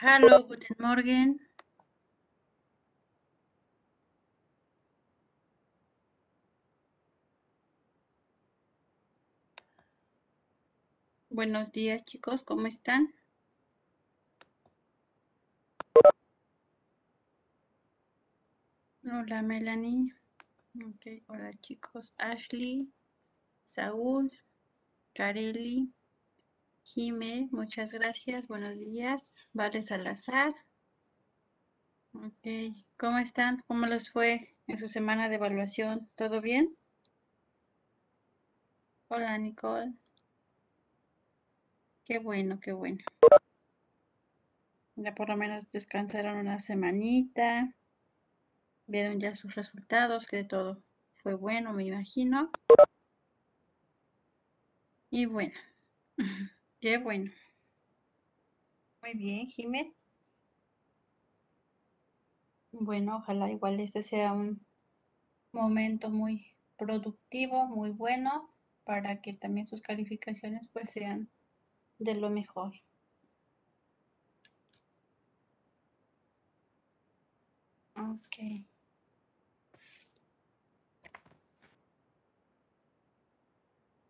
Hallo, guten Morgen. Buenos días, chicos, ¿cómo están? Hola, Melanie. Ok, hola, chicos. Ashley, Saúl, Kareli, Jime, muchas gracias. Buenos días. Vale Salazar. Ok, ¿cómo están? ¿Cómo les fue en su semana de evaluación? ¿Todo bien? Hola, Nicole. Qué bueno, qué bueno. Ya por lo menos descansaron una semanita. Vieron ya sus resultados, que todo fue bueno, me imagino. Y bueno, qué bueno. Muy bien, Jimé. Bueno, ojalá igual este sea un momento muy productivo, muy bueno, para que también sus calificaciones pues sean de lo mejor. Ok.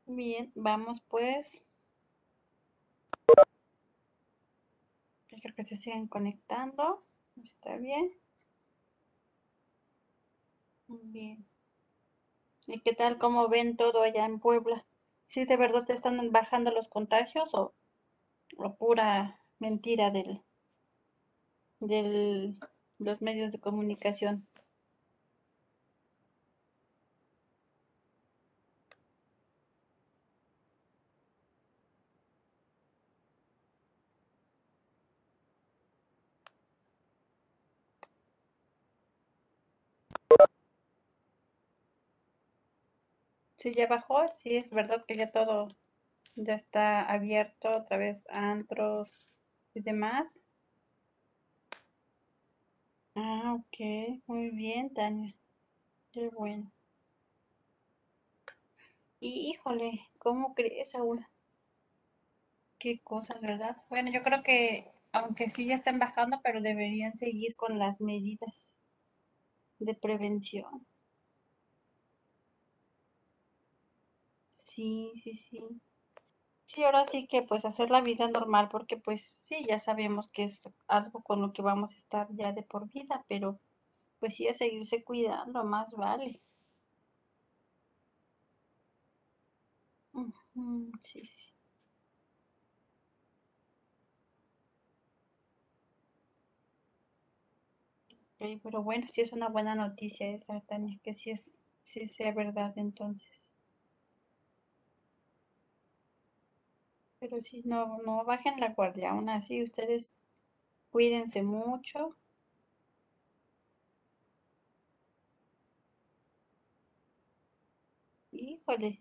Bien, vamos pues. Creo que se siguen conectando. Está bien. Bien. ¿Y qué tal? ¿Cómo ven todo allá en Puebla? ¿Sí de verdad te están bajando los contagios o, o pura mentira del, del los medios de comunicación? Sí, ya bajó, sí, es verdad que ya todo ya está abierto, otra vez antros y demás. Ah, ok, muy bien, Tania. Qué bueno. Híjole, ¿cómo crees, Aula? Qué cosas, ¿verdad? Bueno, yo creo que aunque sí ya están bajando, pero deberían seguir con las medidas de prevención. Sí, sí, sí. Sí, ahora sí que pues hacer la vida normal, porque pues sí, ya sabemos que es algo con lo que vamos a estar ya de por vida, pero pues sí a seguirse cuidando, más vale. Sí, sí. Ok, pero bueno, sí es una buena noticia esa, Tania, que sí es, sí sea verdad entonces. Pero sí, no, no bajen la guardia, aún así ustedes cuídense mucho. Híjole,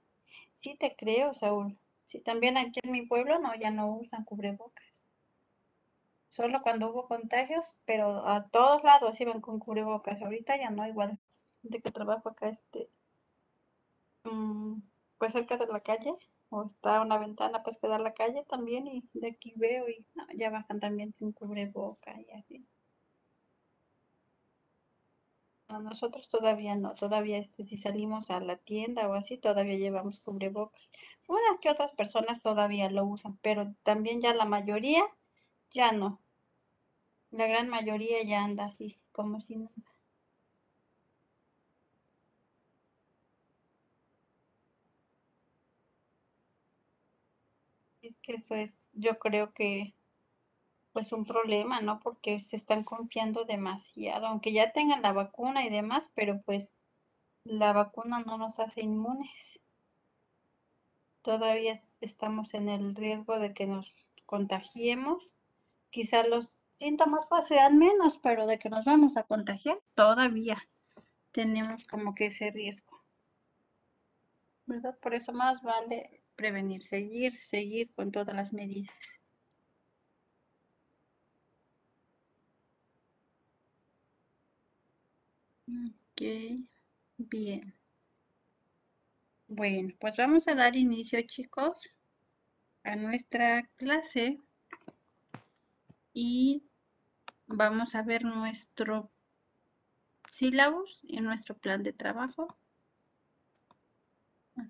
sí te creo, Saúl. Sí, también aquí en mi pueblo no, ya no usan cubrebocas. Solo cuando hubo contagios, pero a todos lados iban con cubrebocas. Ahorita ya no, igual de que trabajo acá, este, mm, pues cerca de la calle, o está una ventana pues que da la calle también, y de aquí veo y no, ya bajan también sin cubreboca y así. No, nosotros todavía no, todavía este, si salimos a la tienda o así, todavía llevamos cubrebocas. Una que otras personas todavía lo usan, pero también ya la mayoría ya no. La gran mayoría ya anda así, como si nada. Que eso es, yo creo que, pues un problema, ¿no? Porque se están confiando demasiado, aunque ya tengan la vacuna y demás, pero pues la vacuna no nos hace inmunes. Todavía estamos en el riesgo de que nos contagiemos. Quizá los síntomas pues sean menos, pero de que nos vamos a contagiar, todavía tenemos como que ese riesgo. ¿Verdad? Por eso más vale prevenir, seguir, seguir con todas las medidas. Ok, bien. Bueno, pues vamos a dar inicio, chicos, a nuestra clase. Y vamos a ver nuestro sílabus y nuestro plan de trabajo.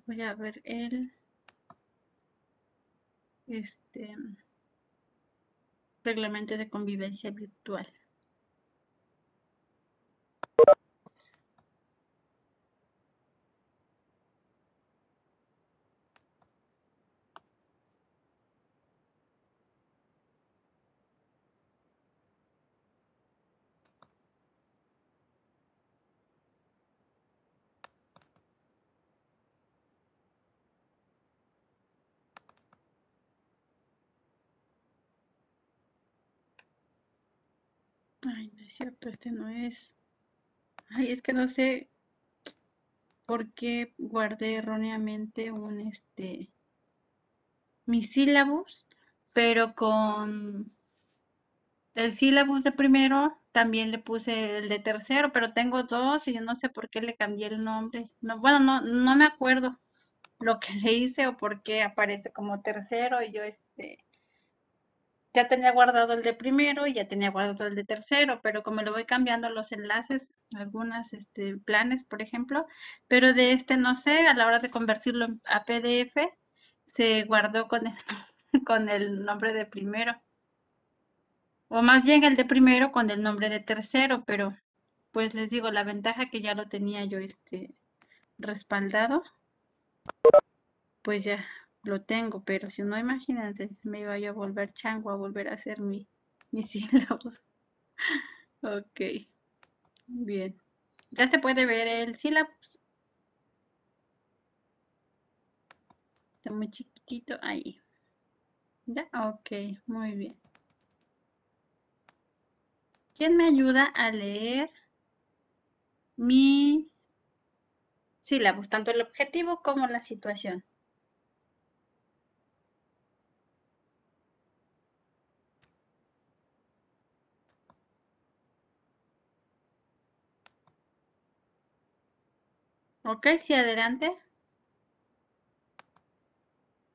Voy a ver el este reglamento de convivencia virtual. No es cierto, este no es. Ay, es que no sé por qué guardé erróneamente un este mis sílabos, pero con el sílabus de primero también le puse el de tercero, pero tengo dos y yo no sé por qué le cambié el nombre. No, bueno, no, no me acuerdo lo que le hice o por qué aparece como tercero y yo este ya tenía guardado el de primero y ya tenía guardado el de tercero, pero como le voy cambiando los enlaces, algunos este, planes, por ejemplo, pero de este no sé, a la hora de convertirlo a PDF, se guardó con el, con el nombre de primero. O más bien el de primero con el nombre de tercero, pero pues les digo, la ventaja que ya lo tenía yo este respaldado, pues ya lo tengo, pero si no, imagínense, me iba yo a volver chango, a volver a hacer mi, mis sílabos. ok, bien. Ya se puede ver el sílabus. Está muy chiquitito ahí. ¿Ya? Ok, muy bien. ¿Quién me ayuda a leer mi sílabus, tanto el objetivo como la situación? Ok, sí, adelante.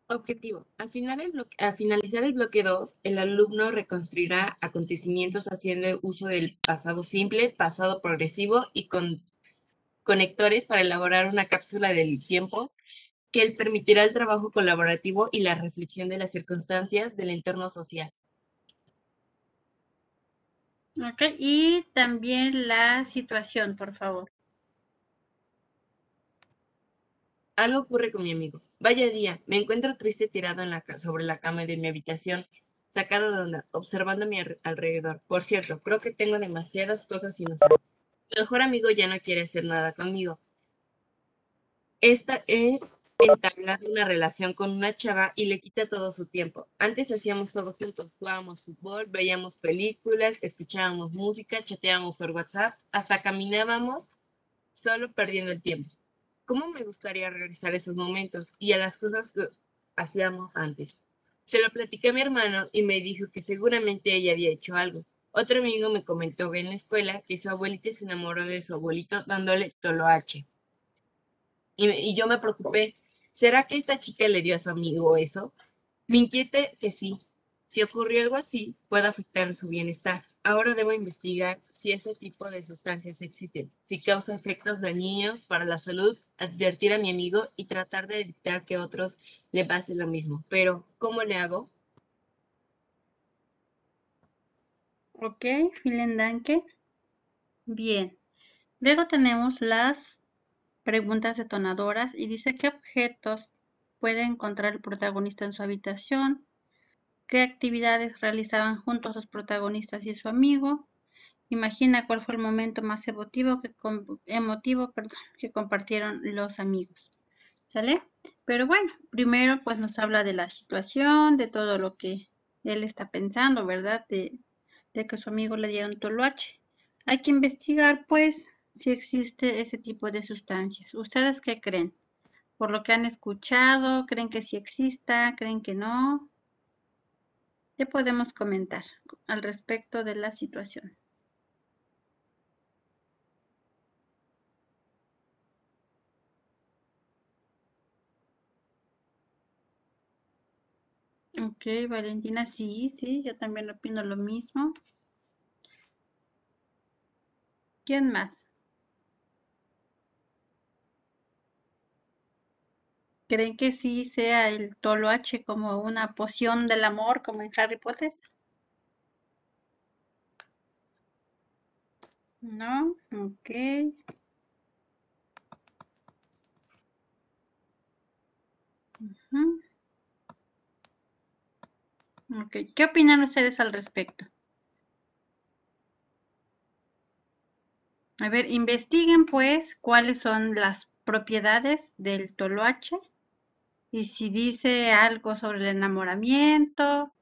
Objetivo. Al, final el finalizar el bloque 2, el alumno reconstruirá acontecimientos haciendo uso del pasado simple, pasado progresivo y con conectores para elaborar una cápsula del tiempo que él permitirá el trabajo colaborativo y la reflexión de las circunstancias del entorno social. Ok, y también la situación, por favor. Algo ocurre con mi amigo. Vaya día, me encuentro triste tirado en la, sobre la cama de mi habitación, sacado de onda, observando mi alrededor. Por cierto, creo que tengo demasiadas cosas usar. Mi mejor amigo ya no quiere hacer nada conmigo. Esta he entablado una relación con una chava y le quita todo su tiempo. Antes hacíamos todo juntos, jugábamos fútbol, veíamos películas, escuchábamos música, chateábamos por WhatsApp, hasta caminábamos solo perdiendo el tiempo cómo me gustaría regresar esos momentos y a las cosas que hacíamos antes. Se lo platiqué a mi hermano y me dijo que seguramente ella había hecho algo. Otro amigo me comentó que en la escuela que su abuelita se enamoró de su abuelito dándole toloache. Y, y yo me preocupé, ¿será que esta chica le dio a su amigo eso? Me inquiete que sí. Si ocurrió algo así, puede afectar su bienestar. Ahora debo investigar si ese tipo de sustancias existen, si causa efectos dañinos para la salud, advertir a mi amigo y tratar de evitar que otros le pase lo mismo. Pero, ¿cómo le hago? Ok, vielen danke. Bien. Luego tenemos las preguntas detonadoras y dice qué objetos puede encontrar el protagonista en su habitación, qué actividades realizaban juntos los protagonistas y su amigo. Imagina cuál fue el momento más emotivo que, emotivo, que compartieron los amigos. ¿Sale? Pero bueno, primero pues nos habla de la situación, de todo lo que él está pensando, ¿verdad? De, de que su amigo le dieron toloache. Hay que investigar pues si existe ese tipo de sustancias. ¿Ustedes qué creen? Por lo que han escuchado, ¿creen que sí exista? ¿Creen que no? ¿Qué podemos comentar al respecto de la situación? Ok, Valentina, sí, sí, yo también opino lo mismo. ¿Quién más? ¿Creen que sí sea el toloache como una poción del amor, como en Harry Potter? No, ok. Ujú. Ok, ¿qué opinan ustedes al respecto? A ver, investiguen pues cuáles son las propiedades del toloache y si dice algo sobre el enamoramiento.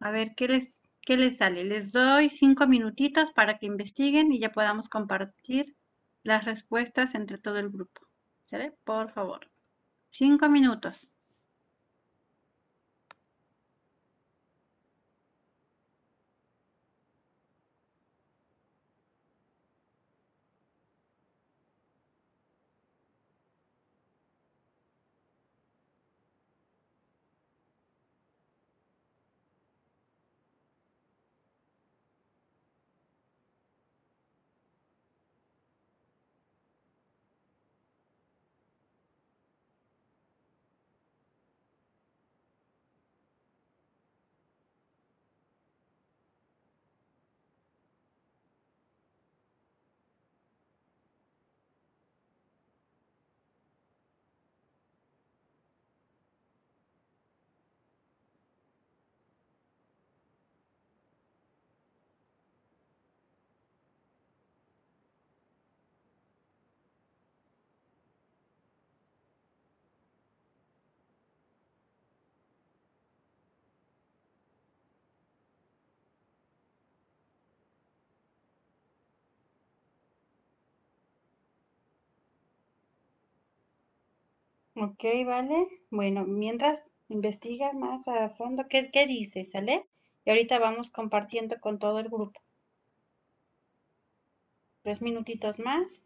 A ver, ¿qué les, qué les sale? Les doy cinco minutitos para que investiguen y ya podamos compartir las respuestas entre todo el grupo. ¿Sale? Por favor. Cinco minutos. Ok, vale. Bueno, mientras investiga más a fondo, ¿qué, qué dice? ¿Sale? Y ahorita vamos compartiendo con todo el grupo. Tres minutitos más.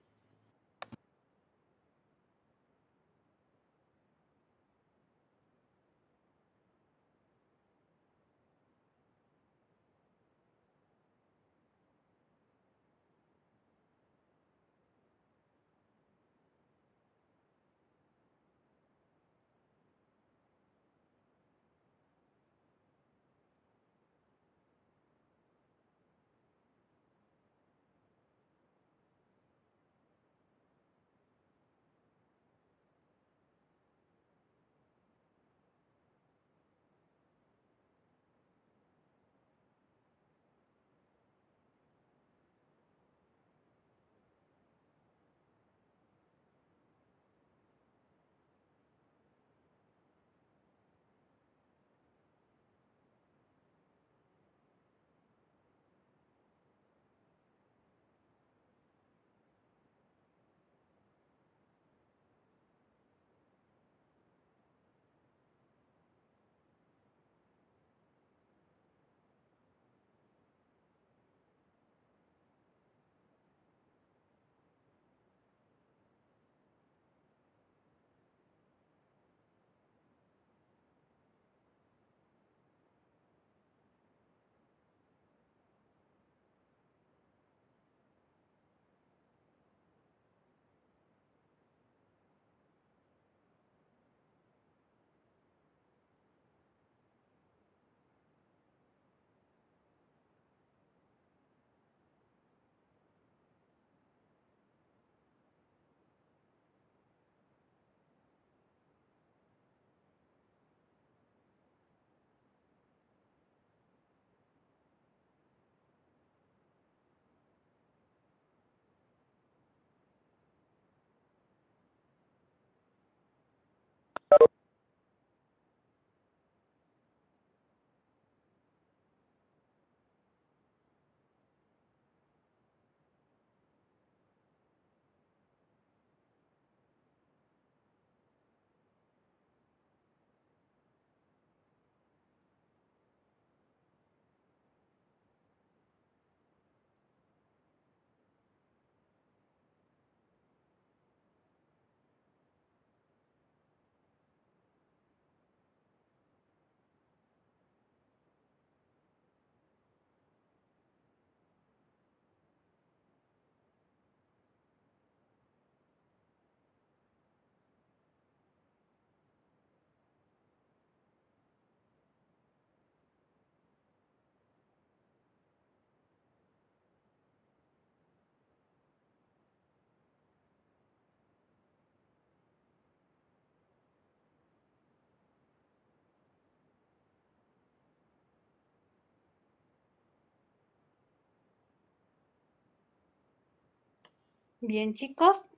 Bien, chicos.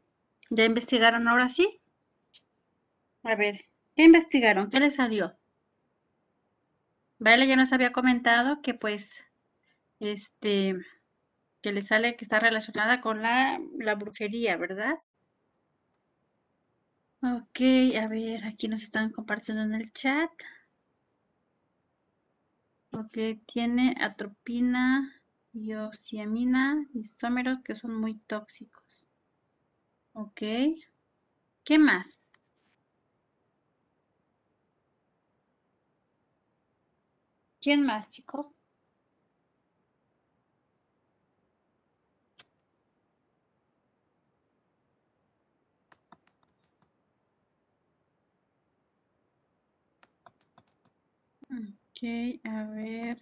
¿Ya investigaron ahora sí? A ver, ¿qué investigaron? ¿Qué les salió? Vale, ya nos había comentado que pues, este, que le sale que está relacionada con la, la brujería, ¿verdad? Ok, a ver, aquí nos están compartiendo en el chat. Ok, tiene atropina, iosiamina, isómeros que son muy tóxicos. Ok. ¿Qué más? ¿Quién más, chicos? Ok, a ver.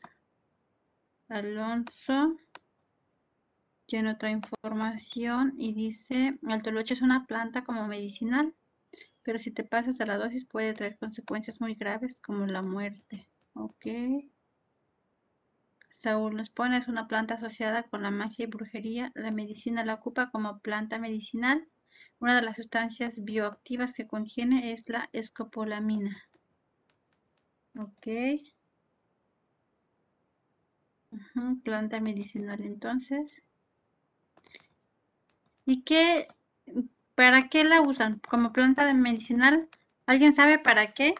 Alonso tiene otra información y dice, el toloche es una planta como medicinal, pero si te pasas a la dosis puede traer consecuencias muy graves como la muerte. Ok. Saúl nos pone, es una planta asociada con la magia y brujería. La medicina la ocupa como planta medicinal. Una de las sustancias bioactivas que contiene es la escopolamina. Ok. planta medicinal entonces. ¿Y qué, para qué la usan? ¿Como planta medicinal? ¿Alguien sabe para qué?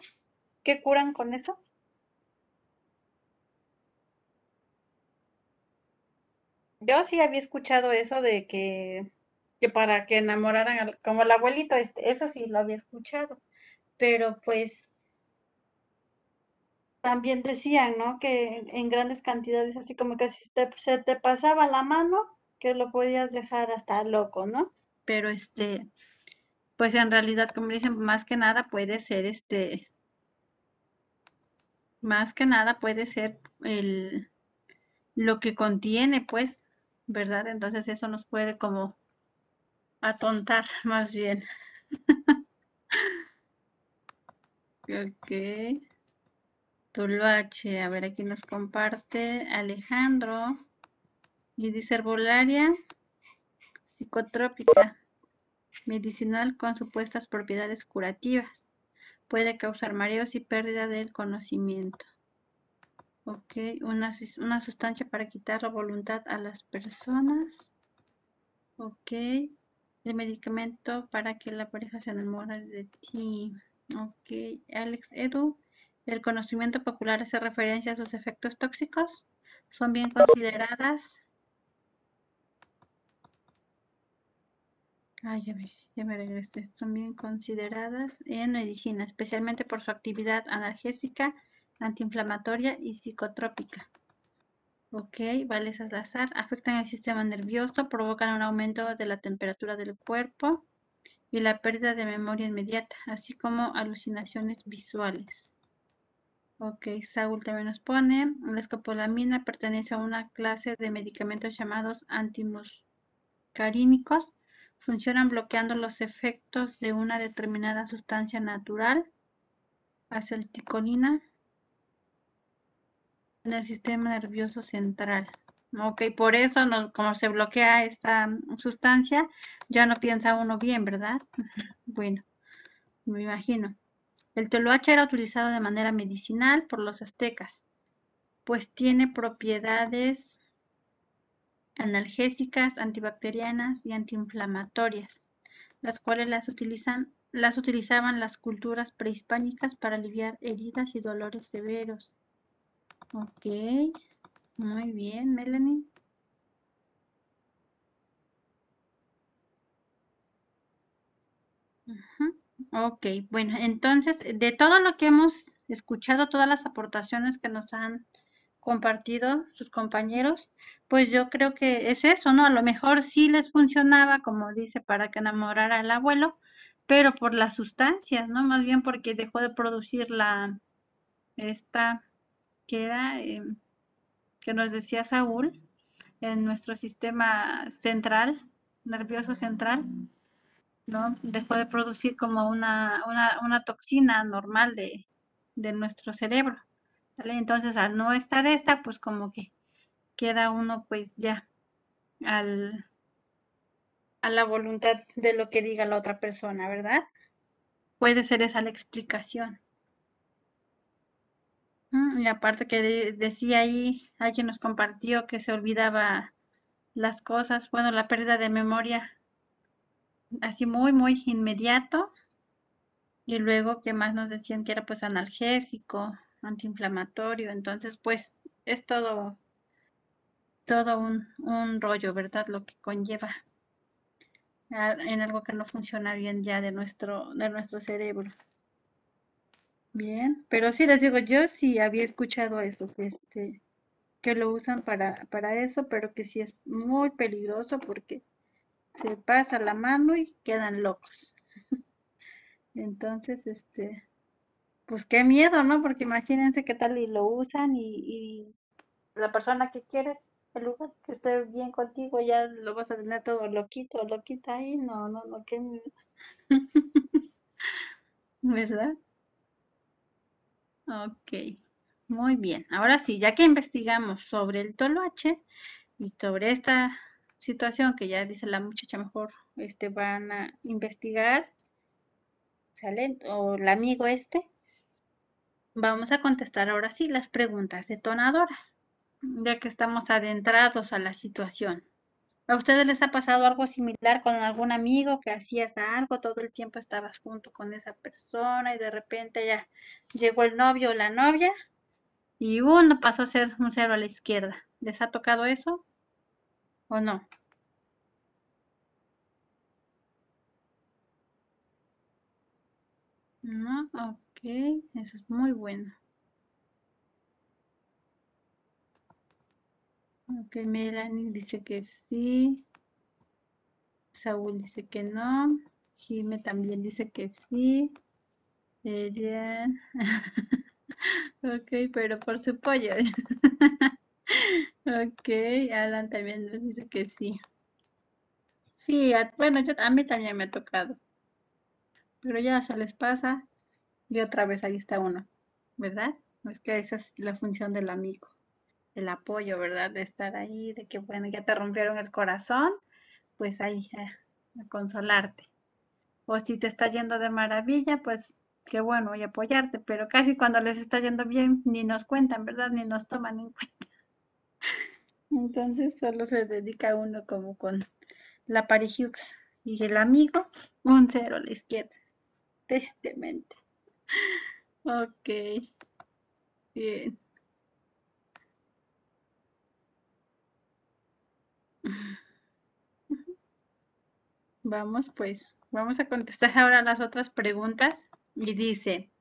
¿Qué curan con eso? Yo sí había escuchado eso de que, que para que enamoraran, como el abuelito, este, eso sí lo había escuchado, pero pues también decían, ¿no? Que en grandes cantidades, así como que si se te pasaba la mano, que lo podías dejar hasta loco, ¿no? Pero este, pues en realidad, como dicen, más que nada puede ser este, más que nada puede ser el, lo que contiene, pues, ¿verdad? Entonces eso nos puede como atontar más bien. ok. Tuluache, a ver, aquí nos comparte Alejandro. Y psicotrópica, medicinal con supuestas propiedades curativas. Puede causar mareos y pérdida del conocimiento. Ok, una, una sustancia para quitar la voluntad a las personas. Ok, el medicamento para que la pareja se enamore de ti. Ok, Alex Edu, el conocimiento popular hace referencia a sus efectos tóxicos. Son bien consideradas. Ay, ya me, ya me regresé. Son bien consideradas en medicina, especialmente por su actividad analgésica antiinflamatoria y psicotrópica. Ok, vale Salazar. Afectan el sistema nervioso, provocan un aumento de la temperatura del cuerpo y la pérdida de memoria inmediata, así como alucinaciones visuales. Ok, Saúl también nos pone, la escopolamina pertenece a una clase de medicamentos llamados antimuscarínicos. Funcionan bloqueando los efectos de una determinada sustancia natural, acetilcolina, en el sistema nervioso central. Ok, por eso, como se bloquea esta sustancia, ya no piensa uno bien, ¿verdad? bueno, me imagino. El toloache era utilizado de manera medicinal por los aztecas, pues tiene propiedades analgésicas, antibacterianas y antiinflamatorias, las cuales las, utilizan, las utilizaban las culturas prehispánicas para aliviar heridas y dolores severos. Ok, muy bien, Melanie. Ok, bueno, entonces, de todo lo que hemos escuchado, todas las aportaciones que nos han compartido sus compañeros, pues yo creo que es eso, ¿no? A lo mejor sí les funcionaba, como dice, para que enamorara al abuelo, pero por las sustancias, ¿no? Más bien porque dejó de producir la, esta, que era, em, que nos decía Saúl, en nuestro sistema central, nervioso central, ¿no? Dejó de producir como una, una, toxina normal de, de nuestro cerebro. Entonces, al no estar esa, pues como que queda uno pues ya al a la voluntad de lo que diga la otra persona, ¿verdad? Puede ser esa la explicación. Mm, y aparte que decía ahí, alguien nos compartió que se olvidaba las cosas, bueno, la pérdida de memoria, así muy, muy inmediato. Y luego, que más nos decían que era pues analgésico, antiinflamatorio, entonces pues es todo, todo un, un rollo, ¿verdad? Lo que conlleva en algo que no funciona bien ya de nuestro, de nuestro cerebro. Bien, pero sí les digo, yo sí había escuchado eso, que este, que lo usan para, para eso, pero que sí es muy peligroso porque se pasa la mano y quedan locos. Entonces, este, pues qué miedo, ¿no? Porque imagínense qué tal y lo usan y, y la persona que quieres, el lugar que esté bien contigo, ya lo vas a tener todo loquito, loquita ahí, no, no, no, qué miedo. ¿Verdad? Ok, muy bien. Ahora sí, ya que investigamos sobre el toloache y sobre esta situación que ya dice la muchacha, mejor este, van a investigar, ¿sale? O el amigo este. Vamos a contestar ahora sí las preguntas detonadoras, ya que estamos adentrados a la situación. ¿A ustedes les ha pasado algo similar con algún amigo que hacías algo, todo el tiempo estabas junto con esa persona y de repente ya llegó el novio o la novia y uno pasó a ser un cero a la izquierda? ¿Les ha tocado eso o no? No, eso es muy bueno. Ok, Melanie dice que sí. Saúl dice que no. Jime también dice que sí. Elian. ok, pero por su pollo. ok, Alan también dice que sí. Sí, bueno, yo, a mí también me ha tocado. Pero ya se les pasa y otra vez ahí está uno, ¿verdad? Es que esa es la función del amigo el apoyo, ¿verdad? De estar ahí, de que, bueno, ya te rompieron el corazón, pues ahí, a consolarte. O si te está yendo de maravilla, pues qué bueno, y apoyarte, pero casi cuando les está yendo bien, ni nos cuentan, ¿verdad? Ni nos toman en cuenta. Entonces solo se dedica uno como con la Hughes y el amigo, un cero a la izquierda. Tristemente. Ok. Bien. Vamos, pues, vamos a contestar ahora las otras preguntas. Y dice,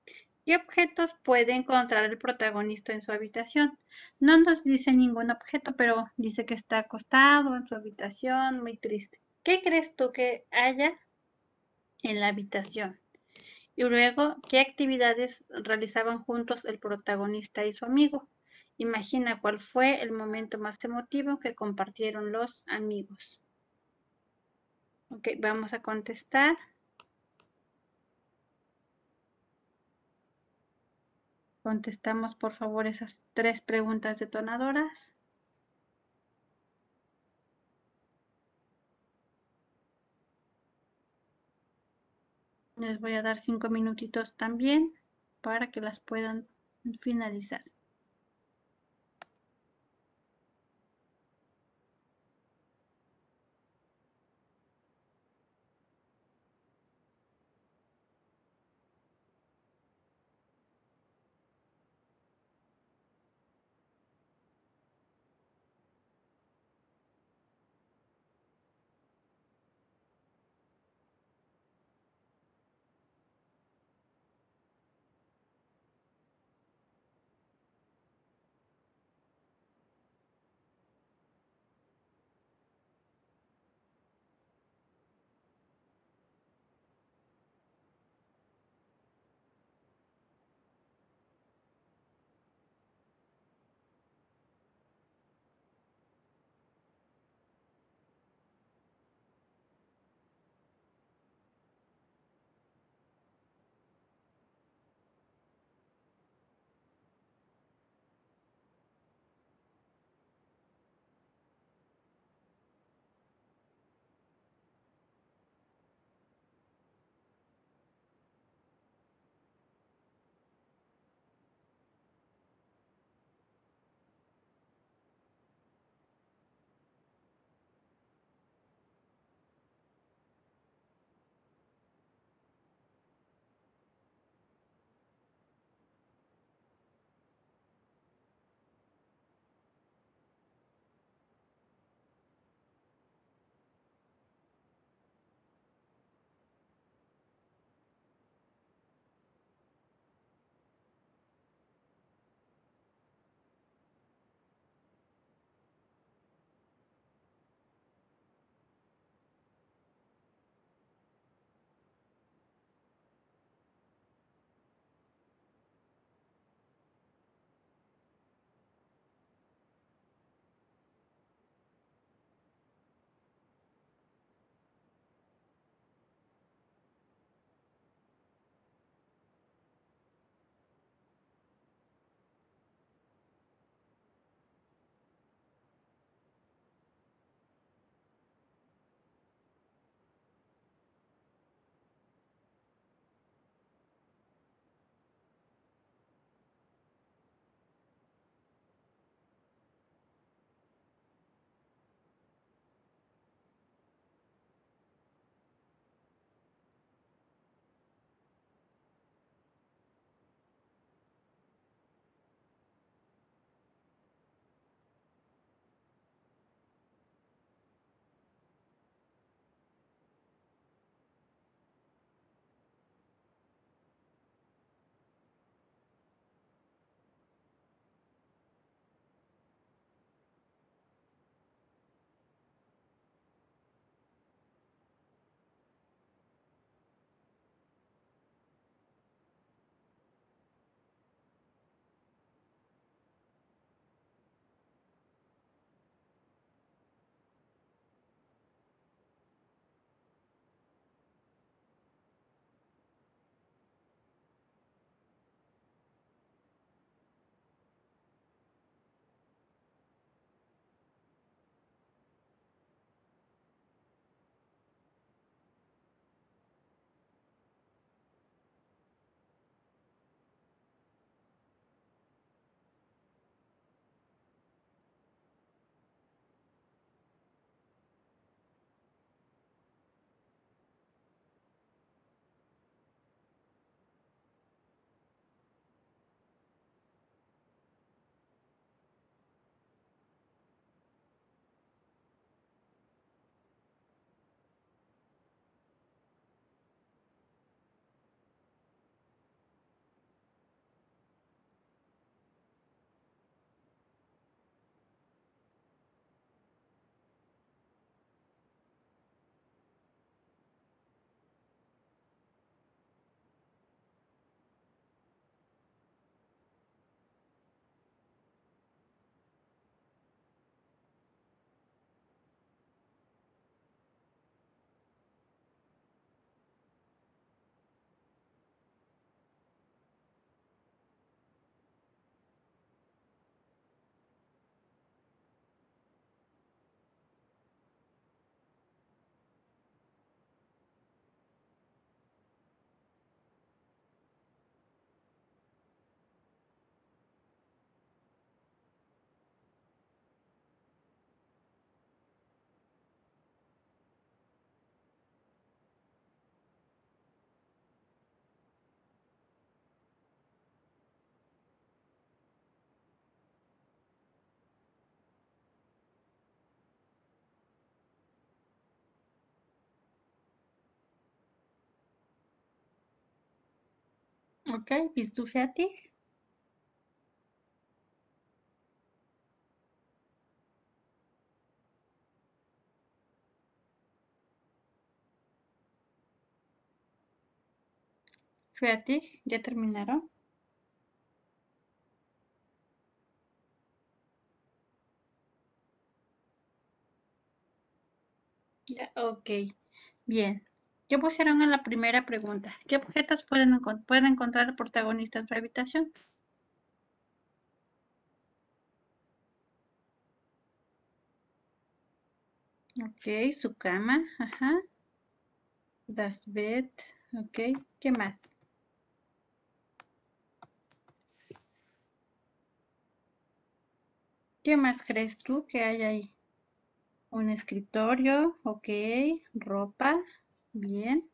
¿qué objetos puede encontrar el protagonista en su habitación? No nos dice ningún objeto, pero dice que está acostado en su habitación, muy triste. ¿Qué crees tú que haya en la habitación? Y luego, ¿qué actividades realizaban juntos el protagonista y su amigo? Imagina cuál fue el momento más emotivo que compartieron los amigos. Ok, vamos a contestar. Contestamos por favor esas tres preguntas detonadoras. Les voy a dar cinco minutitos también para que las puedan finalizar. Ok, bist du fertig? Fertig, ¿ya terminaron? Ya, ok, bien. ¿Qué pusieron en la primera pregunta? ¿Qué objetos pueden, encon- puede encontrar el protagonista en su habitación? Ok, su cama, ajá. Das Bett, ok. ¿Qué más? ¿Qué más crees tú que hay ahí? Un escritorio, ok. Ropa, bien.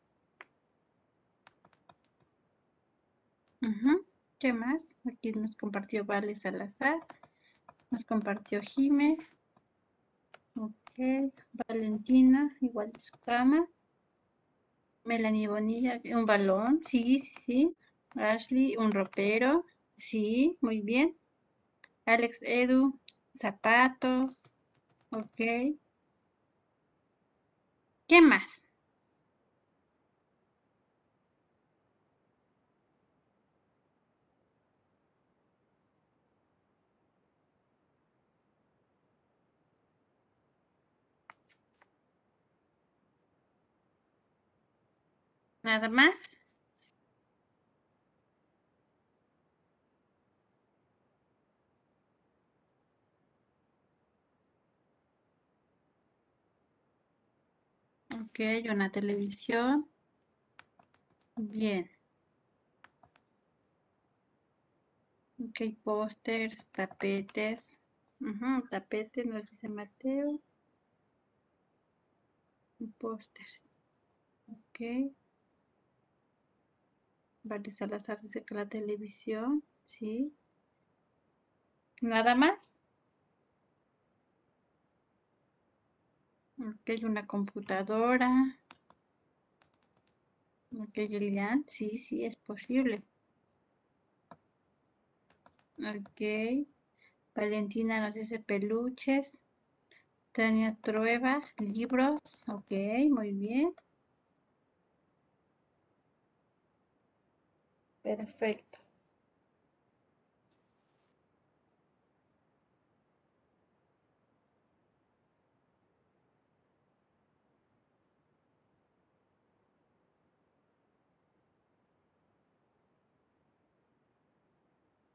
¿Qué más? Aquí nos compartió Vale Salazar. Nos compartió Jime. Ok. Valentina, igual de su cama. Melanie Bonilla, un balón, sí, sí, sí. Ashley, un ropero, sí, muy bien. Alex Edu, zapatos, ok. ¿Qué más? ¿Nada más? Ok, una televisión. Bien. Ok, pósters, tapetes. Ujú, tapetes, nos dice Mateo. Pósters. Ok. Vale, Salazar dice que la televisión, sí. ¿Nada más? Ok, una computadora. Ok, Lilian, sí, sí, es posible. Ok. Valentina nos dice peluches. Tania Trueba, libros. Ok, muy bien. Perfecto.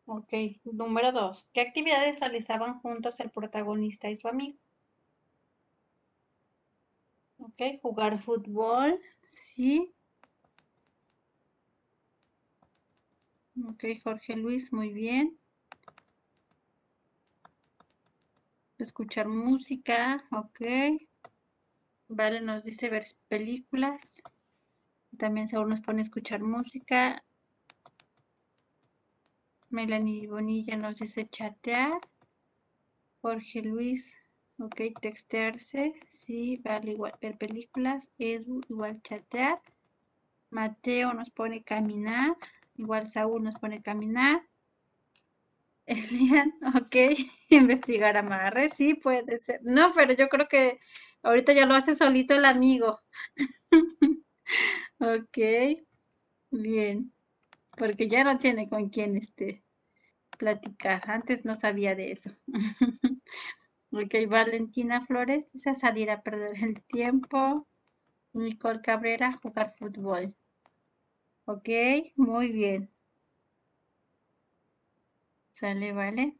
Ok, número dos. ¿Qué actividades realizaban juntos el protagonista y su amigo? Ok, jugar fútbol, sí. Ok, Jorge Luis, muy bien. Escuchar música, ok. Vale, nos dice ver películas. También Saúl nos pone escuchar música. Melanie Bonilla nos dice chatear. Jorge Luis, ok, textearse. Sí, vale, igual ver películas. Edu, igual chatear. Mateo nos pone caminar. Igual Saúl nos pone caminar. Elian, ok, investigar amarre, sí, puede ser. No, pero yo creo que ahorita ya lo hace solito el amigo. Ok, bien, porque ya no tiene con quién este, platicar. Antes no sabía de eso. Ok, Valentina Flores dice salir a perder el tiempo. Nicole Cabrera, jugar fútbol. Ok, muy bien. Sale, vale.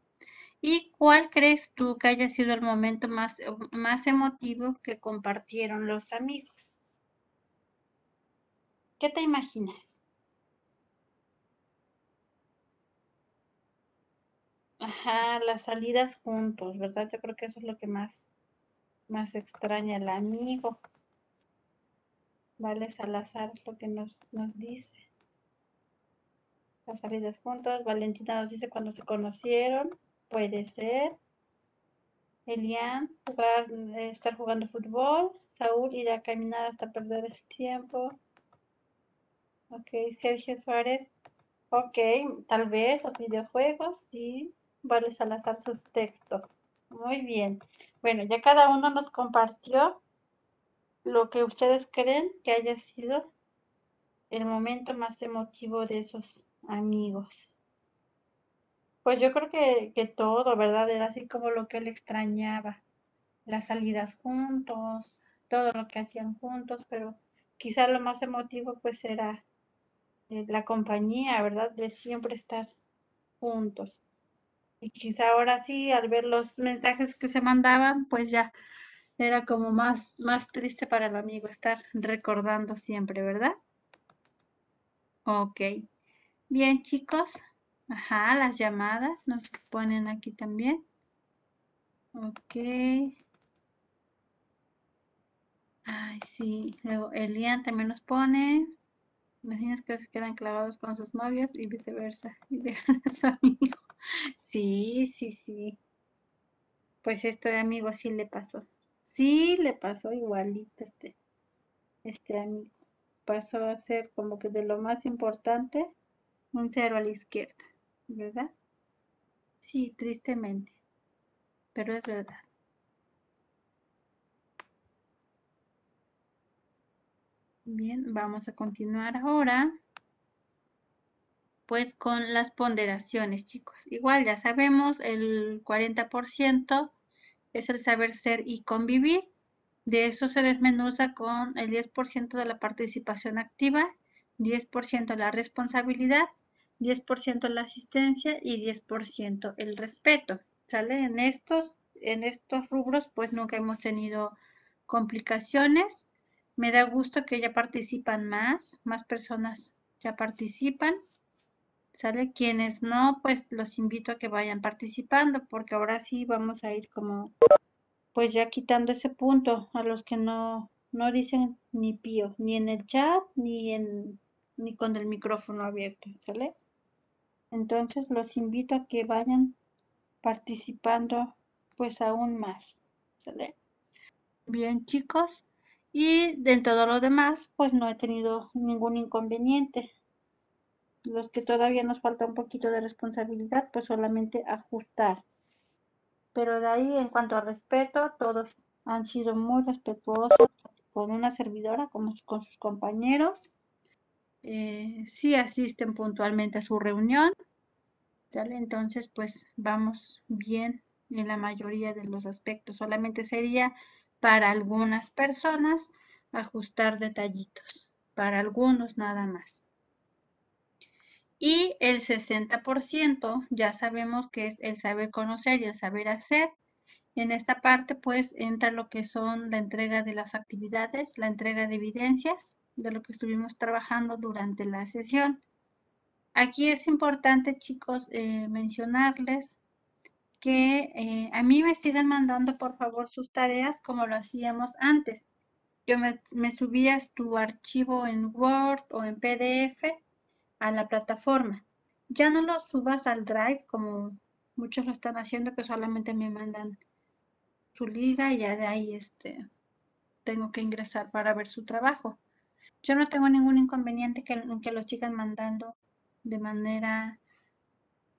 ¿Y cuál crees tú que haya sido el momento más, más emotivo que compartieron los amigos? ¿Qué te imaginas? Ajá, las salidas juntos, ¿verdad? Yo creo que eso es lo que más, más extraña el amigo. Vale, Salazar lo que nos, nos dice. Las salidas juntos. Valentina nos dice cuando se conocieron. Puede ser. Elian, jugar, estar jugando fútbol. Saúl, ir a caminar hasta perder el tiempo. Ok, Sergio Suárez, Ok, tal vez los videojuegos y vale Salazar sus textos. Muy bien. Bueno, ya cada uno nos compartió lo que ustedes creen que haya sido el momento más emotivo de esos amigos. Pues yo creo que, que todo, ¿verdad? Era así como lo que él extrañaba. Las salidas juntos, todo lo que hacían juntos, pero quizá lo más emotivo pues era eh, la compañía, ¿verdad? De siempre estar juntos. Y quizá ahora sí, al ver los mensajes que se mandaban, pues ya era como más, más triste para el amigo estar recordando siempre, ¿verdad? Ok. Bien, chicos. Ajá, las llamadas nos ponen aquí también. Ok. Ay, sí. Luego Elian también nos pone. Niños que se quedan clavados con sus novios y viceversa. Y dejan a su amigo. Sí, sí, sí. Pues este amigo sí le pasó. Sí, le pasó igualito este, este amigo. Pasó a ser como que de lo más importante, un cero a la izquierda, ¿verdad? Sí, tristemente. Pero es verdad. Bien, vamos a continuar ahora pues con las ponderaciones, chicos. Igual ya sabemos, el 40% es el saber ser y convivir. De eso se desmenuza con el 10% de la participación activa, 10% la responsabilidad, 10% la asistencia y 10% el respeto. ¿Sale? En estos, en estos rubros pues nunca hemos tenido complicaciones. Me da gusto que ya participan más, más personas ya participan. ¿Sale? Quienes no, pues los invito a que vayan participando, porque ahora sí vamos a ir como, pues ya quitando ese punto a los que no, no dicen ni pío, ni en el chat, ni en, ni con el micrófono abierto, ¿sale? Entonces los invito a que vayan participando, pues aún más, ¿sale? Bien, chicos. Y en todo lo demás, pues no he tenido ningún inconveniente los que todavía nos falta un poquito de responsabilidad, pues solamente ajustar. Pero de ahí, en cuanto a respeto, todos han sido muy respetuosos con una servidora como con sus compañeros. Eh, sí asisten puntualmente a su reunión. ¿sale? Entonces, pues vamos bien en la mayoría de los aspectos. Solamente sería para algunas personas ajustar detallitos. Para algunos nada más. Y el 60% ya sabemos que es el saber conocer y el saber hacer. En esta parte pues entra lo que son la entrega de las actividades, la entrega de evidencias de lo que estuvimos trabajando durante la sesión. Aquí es importante chicos eh, mencionarles que eh, a mí me siguen mandando por favor sus tareas como lo hacíamos antes. Yo me, me tu archivo en Word o en PDF a la plataforma. Ya no lo subas al Drive como muchos lo están haciendo, que solamente me mandan su liga y ya de ahí este, tengo que ingresar para ver su trabajo. Yo no tengo ningún inconveniente que, que lo sigan mandando de manera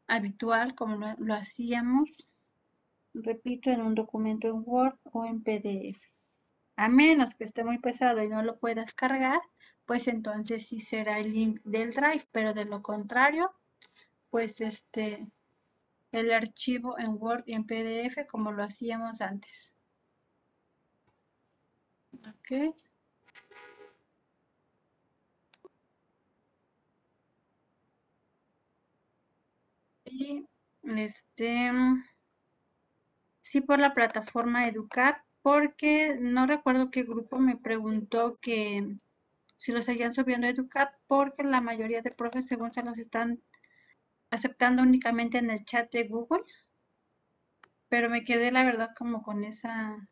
habitual como lo, lo hacíamos, repito, en un documento en Word o en PDF. A menos que esté muy pesado y no lo puedas cargar, pues entonces sí será el link del Drive, pero de lo contrario, pues este, el archivo en Word y en PDF como lo hacíamos antes. Ok. Y este, sí por la plataforma Educar, porque no recuerdo qué grupo me preguntó que si lo seguían subiendo a Educap, porque la mayoría de profes, según se los están aceptando únicamente en el chat de Google. Pero me quedé, la verdad, como con esa,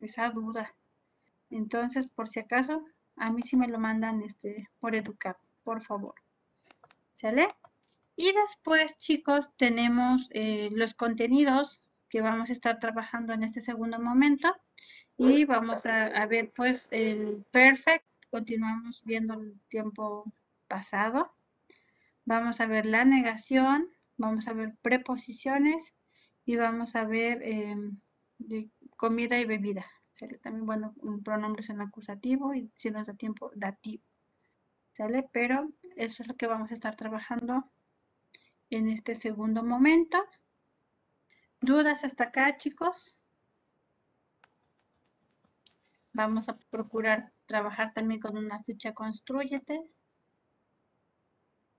esa duda. Entonces, por si acaso, a mí sí me lo mandan este, por Educap, por favor. ¿Sale? Y después, chicos, tenemos eh, los contenidos que vamos a estar trabajando en este segundo momento. Y vamos a, a ver, pues, el perfect continuamos viendo el tiempo pasado. Vamos a ver la negación, vamos a ver preposiciones y vamos a ver em, comida y bebida. ¿Sale? También, bueno, pronombres en acusativo y si nos da tiempo, dativo. ¿Sale? Pero eso es lo que vamos a estar trabajando en este segundo momento. ¿Dudas hasta acá, chicos? Vamos a procurar trabajar también con una ficha Construyete.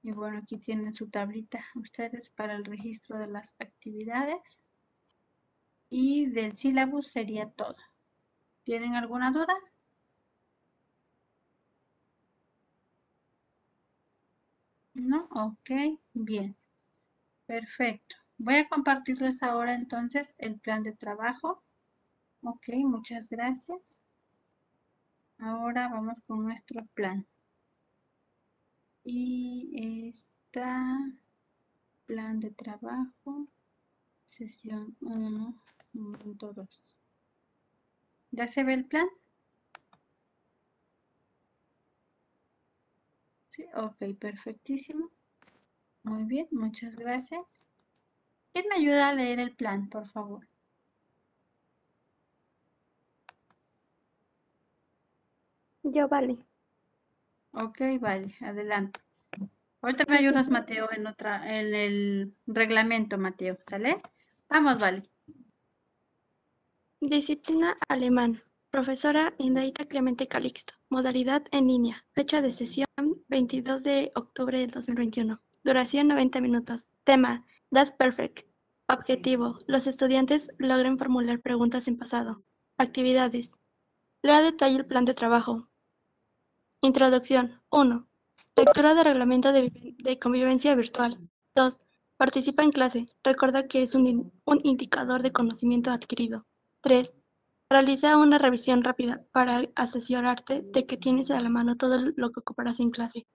Y bueno, aquí tienen su tablita ustedes para el registro de las actividades. Y del sílabus sería todo. ¿Tienen alguna duda? ¿No? Ok, bien. Perfecto. Voy a compartirles ahora entonces el plan de trabajo. Ok, muchas gracias. Ahora vamos con nuestro plan. Y está plan de trabajo, sesión 1, momento 2. ¿Ya se ve el plan? Sí, ok, perfectísimo. Muy bien, muchas gracias. ¿Quién me ayuda a leer el plan, por favor? Yo, vale. Ok, vale, adelante. Ahorita me ayudas, Mateo, en otra, en el reglamento, Mateo, ¿sale? Vamos, vale. Disciplina alemán. Profesora Indaita Clemente Calixto. Modalidad en línea. Fecha de sesión 22 de octubre del 2021. Duración 90 minutos. Tema. That's perfect. Objetivo. Los estudiantes logren formular preguntas en pasado. Actividades. Lea detalle el plan de trabajo. Introducción. 1. Lectura de reglamento de, convivencia virtual. 2. Participa en clase. Recuerda que es un, un indicador de conocimiento adquirido. 3. Realiza una revisión rápida para asesorarte de que tienes a la mano todo lo que ocuparás en clase.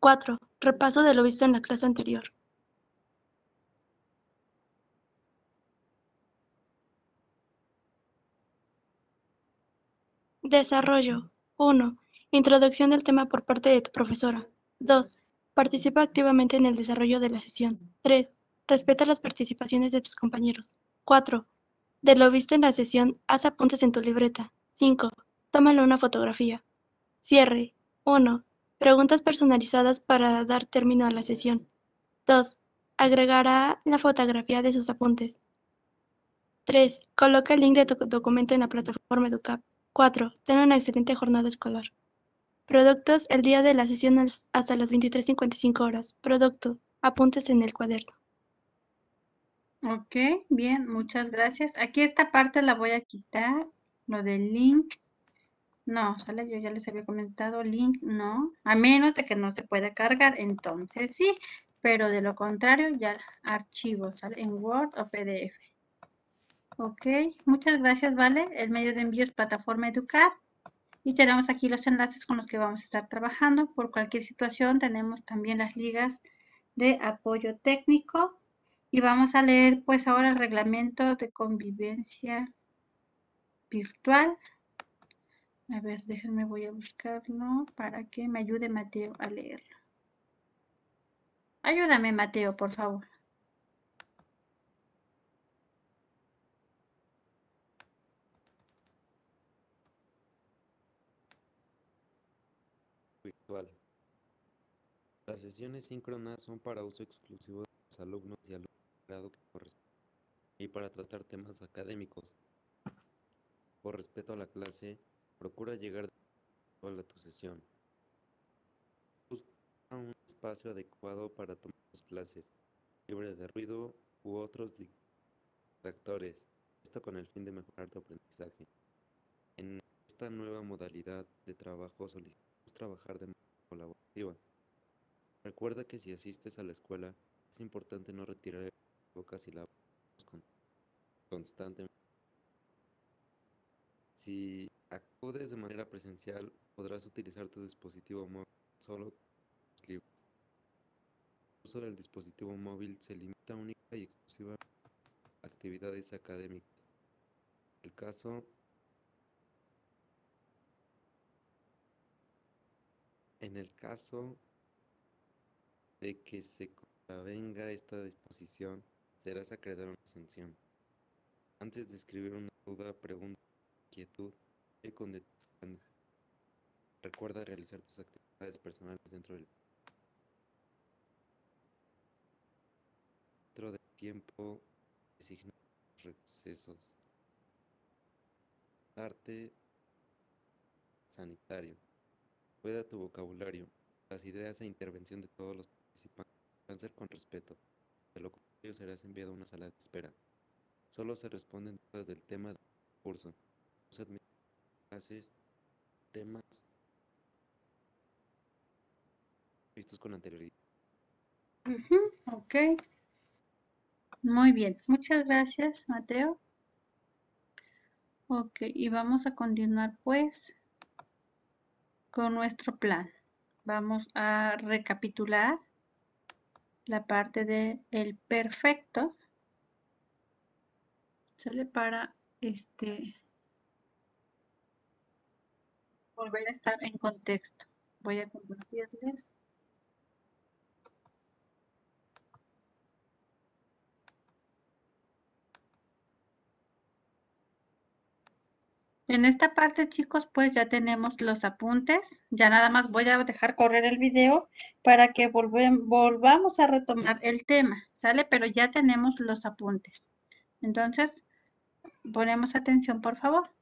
4. Repaso de lo visto en la clase anterior. Desarrollo. 1. Introducción del tema por parte de tu profesora. 2. Participa activamente en el desarrollo de la sesión. 3. Respeta las participaciones de tus compañeros. 4. De lo visto en la sesión, haz apuntes en tu libreta. 5. Tómale una fotografía. Cierre. 1. Preguntas personalizadas para dar término a la sesión. 2. Agregará la fotografía de sus apuntes. 3. Coloca el link de tu documento en la plataforma EduCap. 4. Ten una excelente jornada escolar. Productos el día de la sesión hasta las 23.55 horas. Producto. Apuntes en el cuaderno. Ok, bien, muchas gracias. Aquí esta parte la voy a quitar, lo del link. No, sale, yo ya les había comentado, link no, a menos de que no se pueda cargar, entonces sí, pero de lo contrario ya archivo, sale en Word o PDF. Ok, muchas gracias, ¿vale? El medio de envío es plataforma Educap. Y tenemos aquí los enlaces con los que vamos a estar trabajando. Por cualquier situación tenemos también las ligas de apoyo técnico. Y vamos a leer pues ahora el reglamento de convivencia virtual. A ver, déjenme, voy a buscarlo para que me ayude Mateo a leerlo. Ayúdame Mateo, por favor. Las sesiones síncronas son para uso exclusivo de los alumnos y alumnos grado que corresponde y para tratar temas académicos. Por respeto a la clase, procura llegar a tu sesión. Busca un espacio adecuado para tomar tus clases, libre de ruido u otros distractores. Esto con el fin de mejorar tu aprendizaje. En esta nueva modalidad de trabajo solicitamos trabajar de manera colaborativa. Recuerda que si asistes a la escuela, es importante no retirar el bocas y la constantemente. Si acudes de manera presencial, podrás utilizar tu dispositivo móvil solo libros. El uso del dispositivo móvil se limita única y exclusiva a actividades académicas. El caso en el caso de que se contravenga esta disposición, serás acreedor una sanción. Antes de escribir una duda, pregunta, inquietud, y con. Recuerda realizar tus actividades personales dentro del dentro del tiempo designado recesos. Arte sanitario. Cuida tu vocabulario. Las ideas e intervención de todos los participantes con respeto. De lo contrario serás enviado a una sala de espera. Solo se responden dudas del tema del curso. No se admiten clases, temas vistos con anterioridad. Ujú, ok. Muy bien. Muchas gracias, Mateo. Ok, y vamos a continuar pues con nuestro plan. Vamos a recapitular la parte de el perfecto. Sale para este volver a estar en contexto. Voy a compartirles. En esta parte, chicos, pues ya tenemos los apuntes. Ya nada más voy a dejar correr el video para que volvamos a retomar el tema, ¿sale? Pero ya tenemos los apuntes. Entonces, ponemos atención, por favor.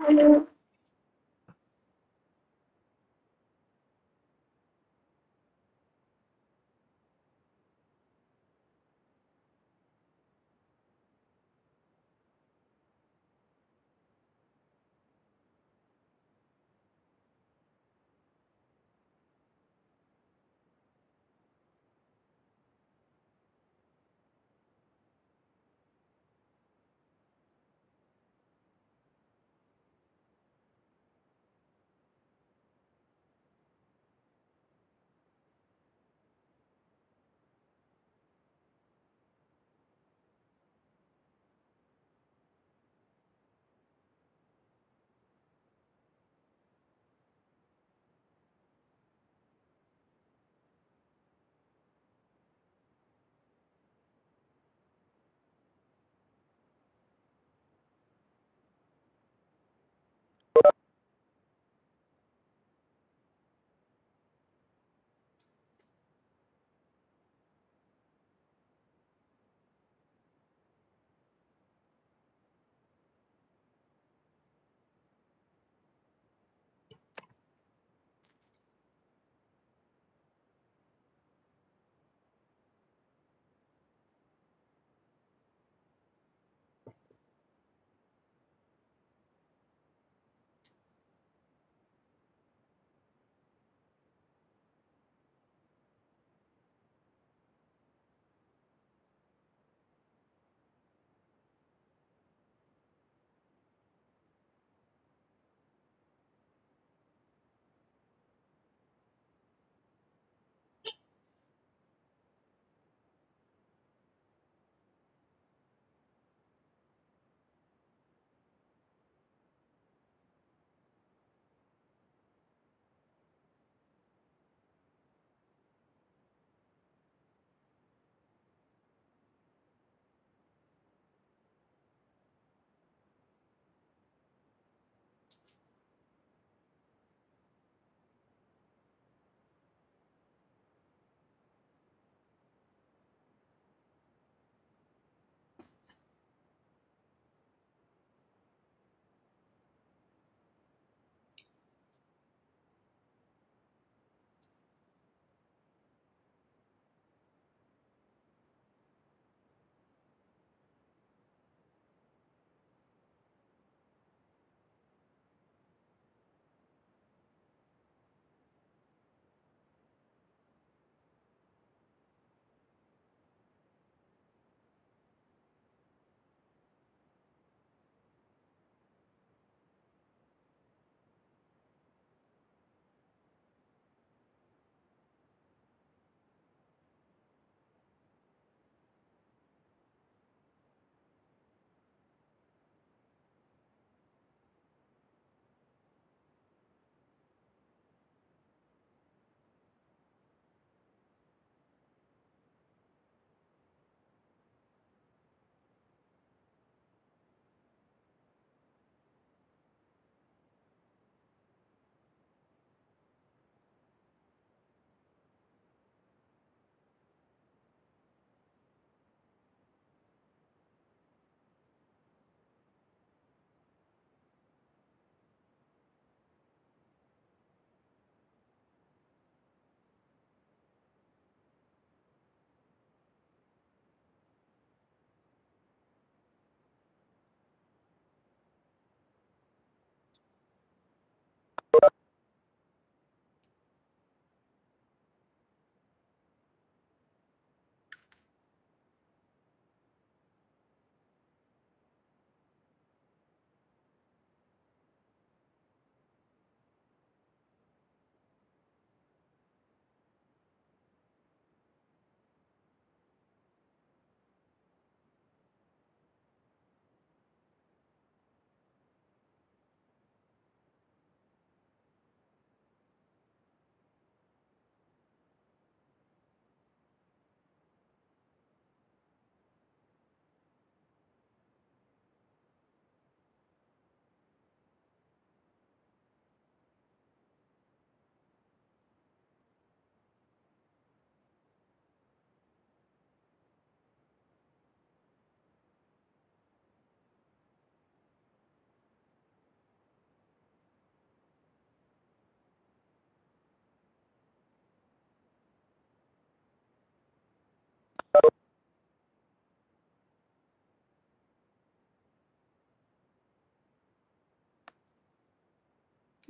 Hello.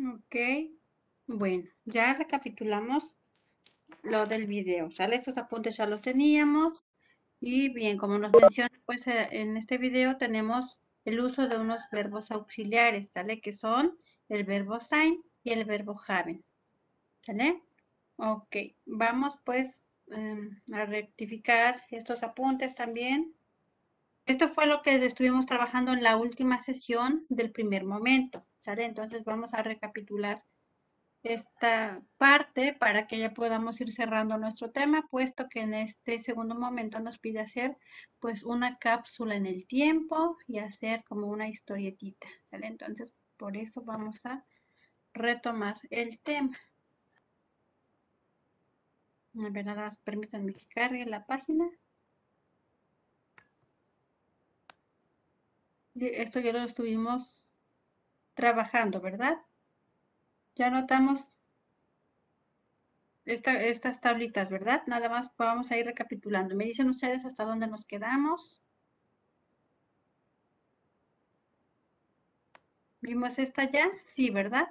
Ok. Bueno, ya recapitulamos lo del video, ¿sale? Estos apuntes ya los teníamos. Y bien, como nos menciona, pues eh, en este video tenemos el uso de unos verbos auxiliares, ¿sale? Que son el verbo sein y el verbo haben, ¿sale? Ok, vamos pues em, a rectificar estos apuntes también. Esto fue lo que estuvimos trabajando en la última sesión del primer momento, ¿sale? Entonces vamos a recapitular esta parte para que ya podamos ir cerrando nuestro tema, puesto que en este segundo momento nos pide hacer pues una cápsula en el tiempo y hacer como una historietita, ¿sale? Entonces, por eso vamos a retomar el tema. A ver, nada más permítanme que cargue la página. Esto ya lo estuvimos trabajando, ¿verdad? Ya anotamos estas tablitas, ¿verdad? Nada más vamos a ir recapitulando. Me dicen ustedes hasta dónde nos quedamos. ¿Vimos esta ya? Sí, ¿verdad?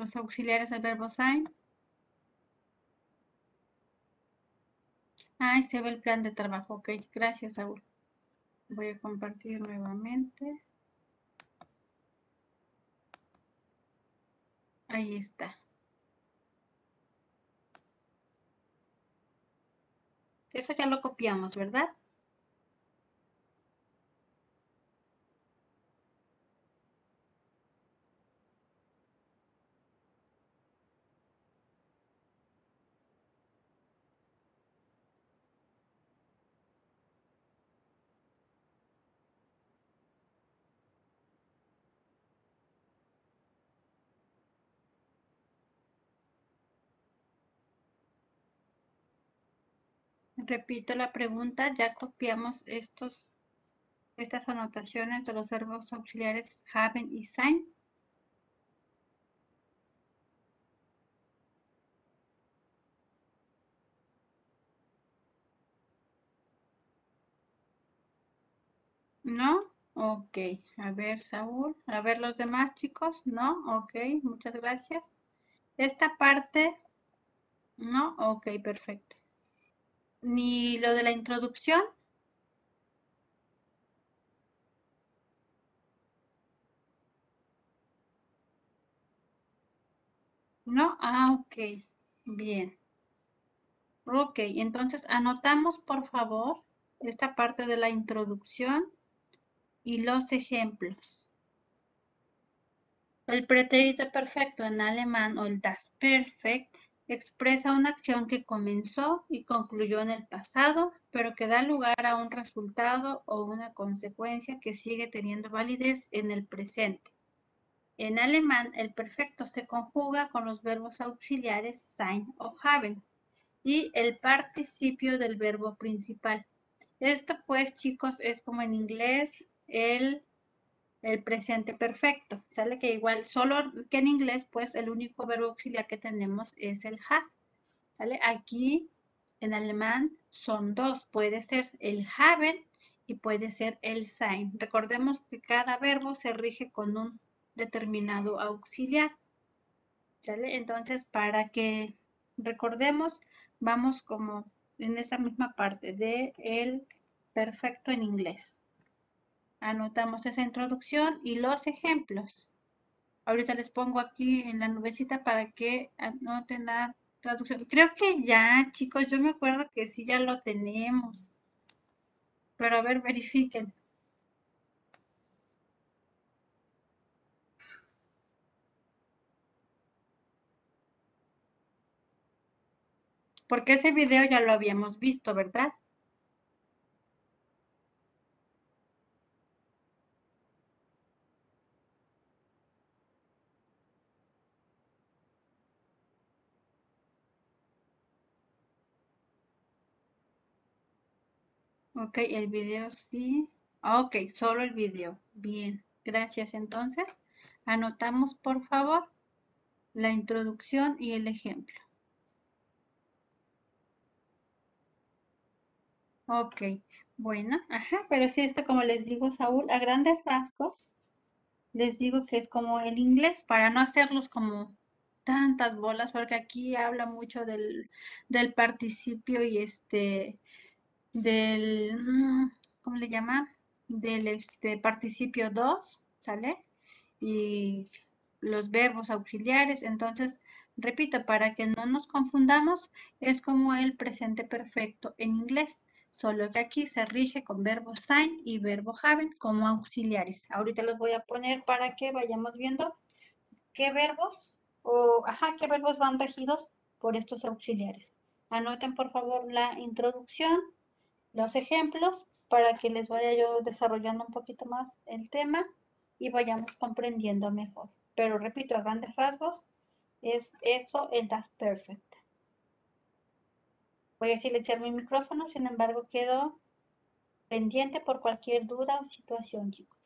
Los auxiliares del verbo sein. Ahí se ve el plan de trabajo. Ok, gracias, Saúl. Voy a compartir nuevamente. Ahí está. Eso ya lo copiamos, ¿verdad? Repito la pregunta, ya copiamos estos, estas anotaciones de los verbos auxiliares haben y sein. ¿No? Ok. A ver, Saúl. A ver los demás chicos. ¿No? Ok. Muchas gracias. Esta parte. ¿No? Ok, perfecto ni lo de la introducción. No, ah, ok, bien. Ok, entonces anotamos por favor esta parte de la introducción y los ejemplos. El pretérito perfecto en alemán o el das perfect expresa una acción que comenzó y concluyó en el pasado, pero que da lugar a un resultado o una consecuencia que sigue teniendo validez en el presente. En alemán, el perfecto se conjuga con los verbos auxiliares sein o haben y el participio del verbo principal. Esto pues, chicos, es como en inglés el el presente perfecto. Sale que igual, solo que en inglés, pues el único verbo auxiliar que tenemos es el have. ¿Sale? Aquí en alemán son dos. Puede ser el haben y puede ser el sein. Recordemos que cada verbo se rige con un determinado auxiliar. ¿Sale? Entonces, para que recordemos, vamos como en esa misma parte de el perfecto en inglés. Anotamos esa introducción y los ejemplos. Ahorita les pongo aquí en la nubecita para que anoten la traducción. Creo que ya, chicos, yo me acuerdo que sí ya lo tenemos. Pero a ver, verifiquen. Porque ese video ya lo habíamos visto, ¿verdad? Ok, el video sí. Ah, ok, solo el video. Bien, gracias. Entonces, anotamos por favor la introducción y el ejemplo. Ok, bueno, ajá, pero sí, esto como les digo, Saúl, a grandes rasgos, les digo que es como el inglés, para no hacerlos como tantas bolas, porque aquí habla mucho del, del participio y este, del, mm, ¿cómo le llama? Del este participio 2, ¿sale? Y los verbos auxiliares, entonces, repito, para que no nos confundamos, es como el presente perfecto en inglés solo que aquí se rige con verbo sign y verbo haven como auxiliares. Ahorita los voy a poner para que vayamos viendo qué verbos o ajá, qué verbos van regidos por estos auxiliares. Anoten por favor la introducción, los ejemplos para que les vaya yo desarrollando un poquito más el tema y vayamos comprendiendo mejor. Pero repito, a grandes rasgos es eso el das perfect. Voy a silenciar mi micrófono, sin embargo quedo pendiente por cualquier duda o situación, chicos.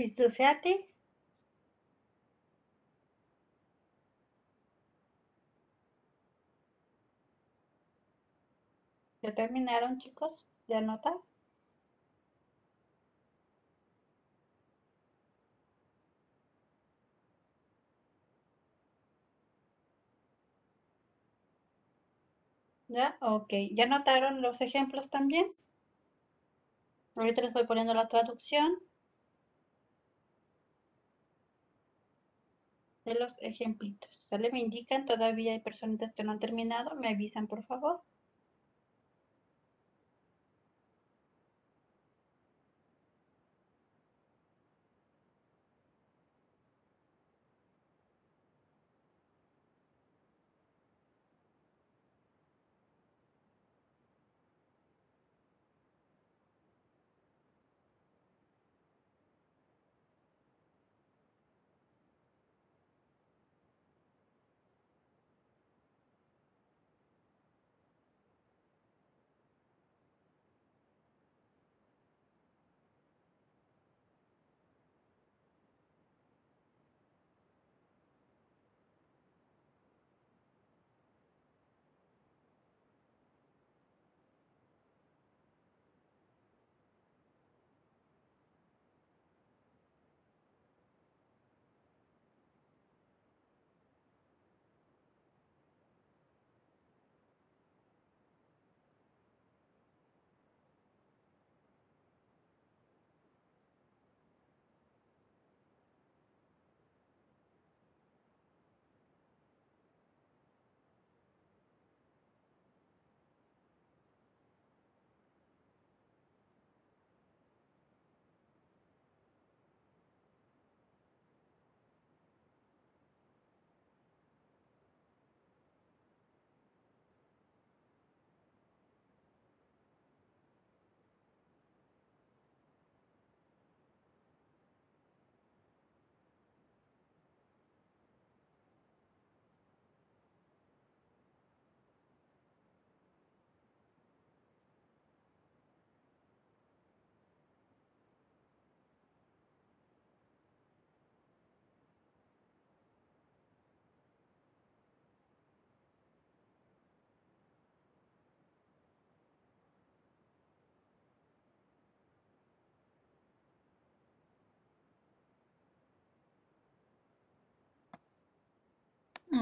Bist du fertig? ¿Ya terminaron, chicos? ¿Ya anotan? ¿Ya? Ok. ¿Ya notaron los ejemplos también? Ahorita les voy poniendo la traducción de los ejemplitos. ¿Sale? Me indican, todavía hay personitas que no han terminado. Me avisan, por favor.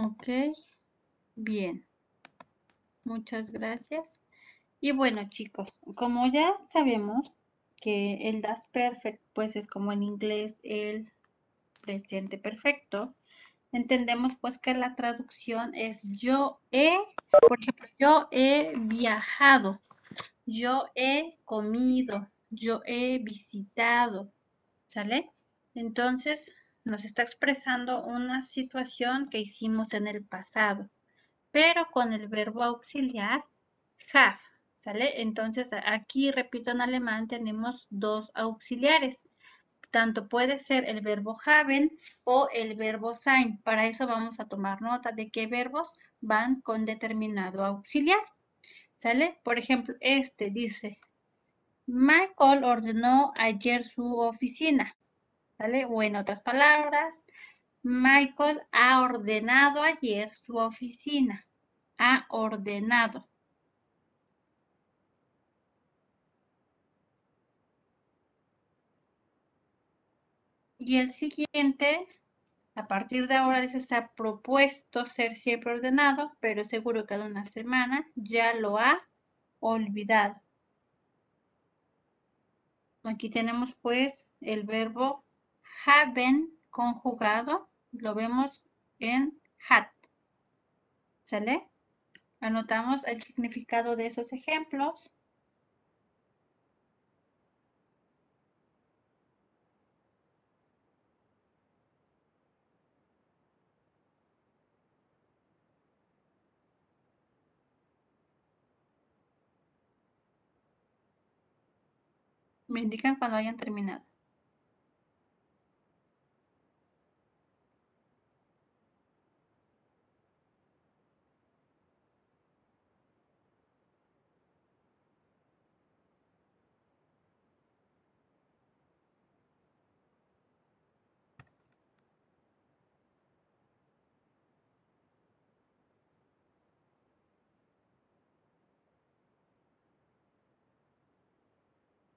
Ok, bien. Muchas gracias. Y bueno, chicos, como ya sabemos que el das perfect, pues es como en inglés el presente perfecto, entendemos pues que la traducción es yo he, por ejemplo, yo he viajado, yo he comido, yo he visitado, ¿sale? Entonces, nos está expresando una situación que hicimos en el pasado, pero con el verbo auxiliar have, ¿sale? Entonces aquí, repito, en alemán tenemos dos auxiliares. Tanto puede ser el verbo haben o el verbo sein. Para eso vamos a tomar nota de qué verbos van con determinado auxiliar. ¿Sale? Por ejemplo, este dice, Michael ordenó ayer su oficina. O en otras palabras, Michael ha ordenado ayer su oficina. Ha ordenado. Y el siguiente, a partir de ahora, dice, se ha propuesto ser siempre ordenado, pero seguro que en una semana ya lo ha olvidado. Aquí tenemos pues el verbo haben conjugado, lo vemos en hat. ¿Sale? Anotamos el significado de esos ejemplos. Me indican cuando hayan terminado.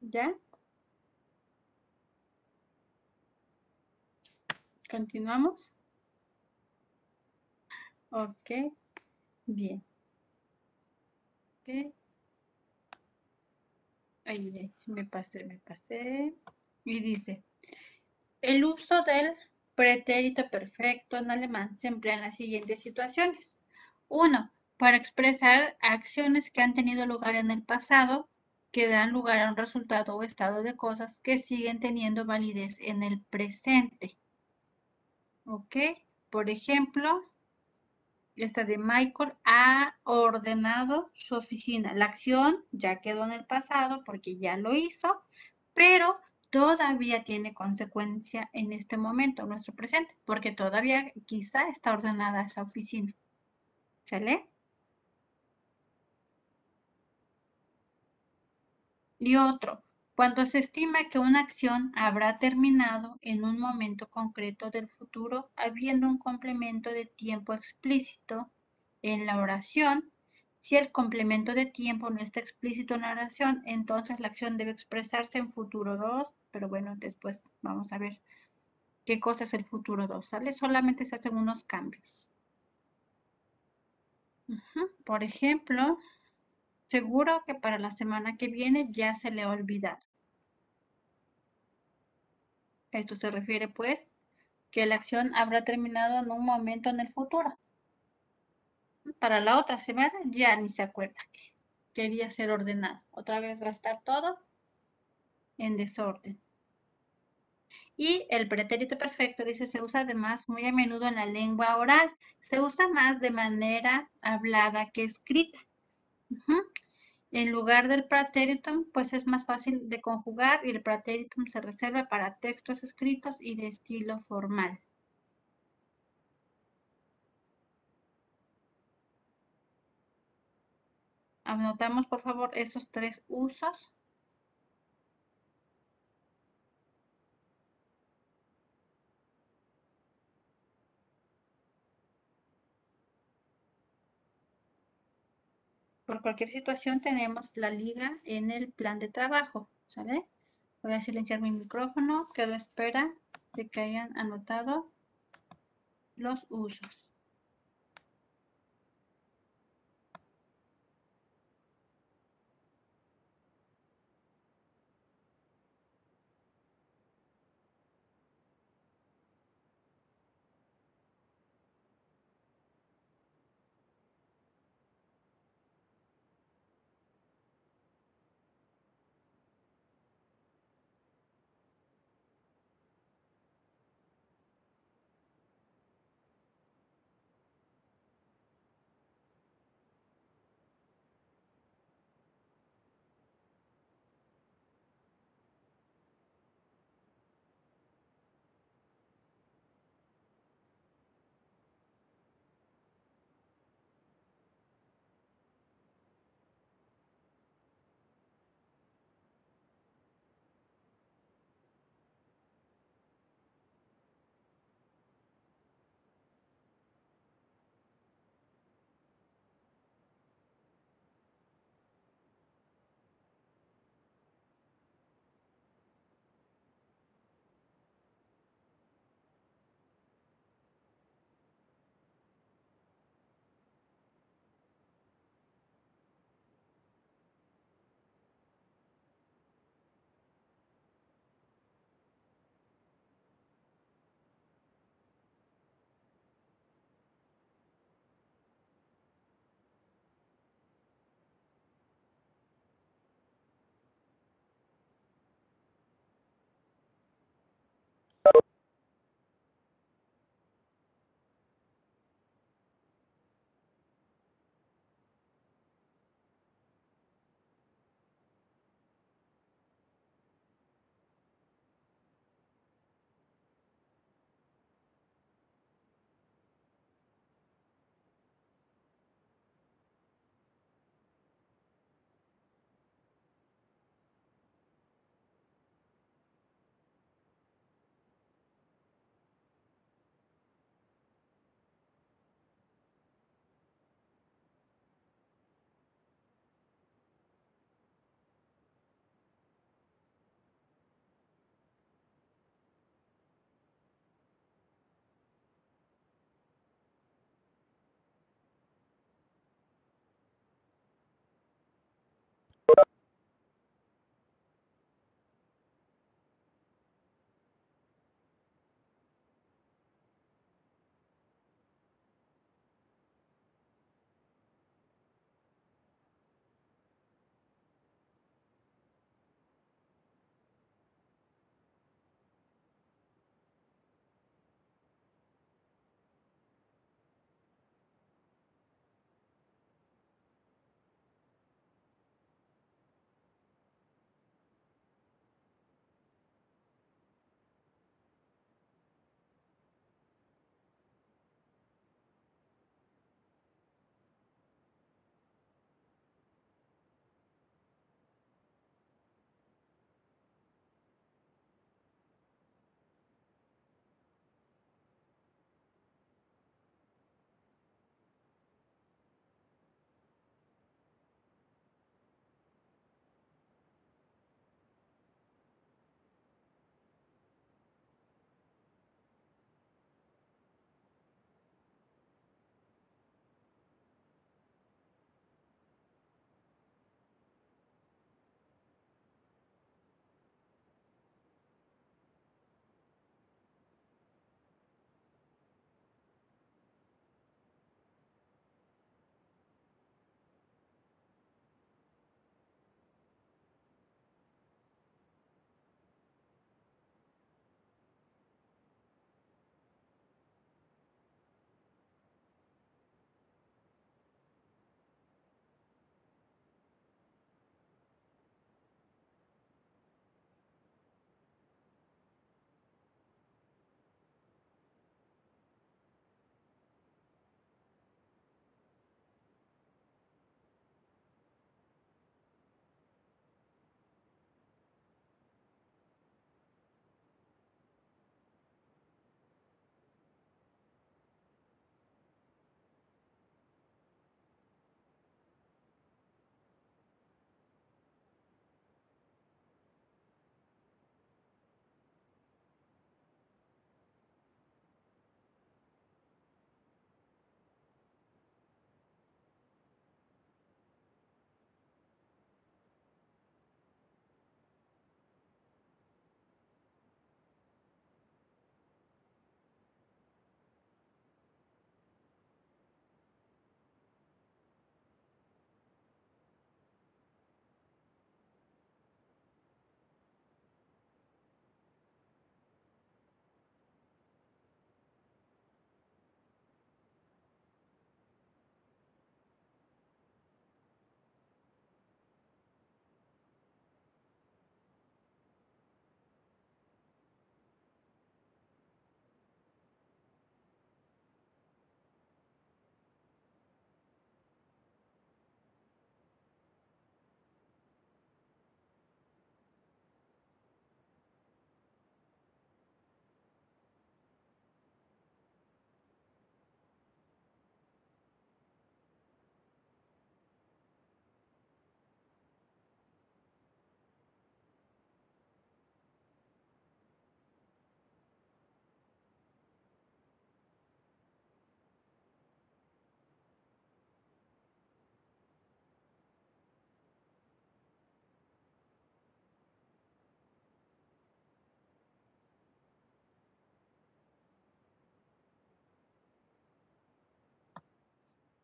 ¿Ya? Continuamos. Ok. Bien. Ok. Ahí, me pasé, me pasé. Y dice, el uso del pretérito perfecto en alemán se emplea en las siguientes situaciones. Uno, para expresar acciones que han tenido lugar en el pasado que dan lugar a un resultado o estado de cosas que siguen teniendo validez en el presente. ¿Ok? Por ejemplo, esta de Michael ha ordenado su oficina. La acción ya quedó en el pasado porque ya lo hizo, pero todavía tiene consecuencia en este momento, en nuestro presente, porque todavía quizá está ordenada esa oficina. ¿Sale? Y otro, cuando se estima que una acción habrá terminado en un momento concreto del futuro, habiendo un complemento de tiempo explícito en la oración, si el complemento de tiempo no está explícito en la oración, entonces la acción debe expresarse en futuro 2, pero bueno, después vamos a ver qué cosa es el futuro 2, ¿sale? Solamente se hacen unos cambios. Por ejemplo, seguro que para la semana que viene ya se le ha olvidado. Esto se refiere pues que la acción habrá terminado en un momento en el futuro. Para la otra semana ya ni se acuerda que quería ser ordenado. Otra vez va a estar todo en desorden. Y el pretérito perfecto, dice, se usa además muy a menudo en la lengua oral. Se usa más de manera hablada que escrita. En lugar del pretéritum, pues es más fácil de conjugar y el pretéritum se reserva para textos escritos y de estilo formal. Anotamos, por favor, esos tres usos. Por cualquier situación tenemos la liga en el plan de trabajo, ¿sale? Voy a silenciar mi micrófono, quedo espera de que hayan anotado los usos.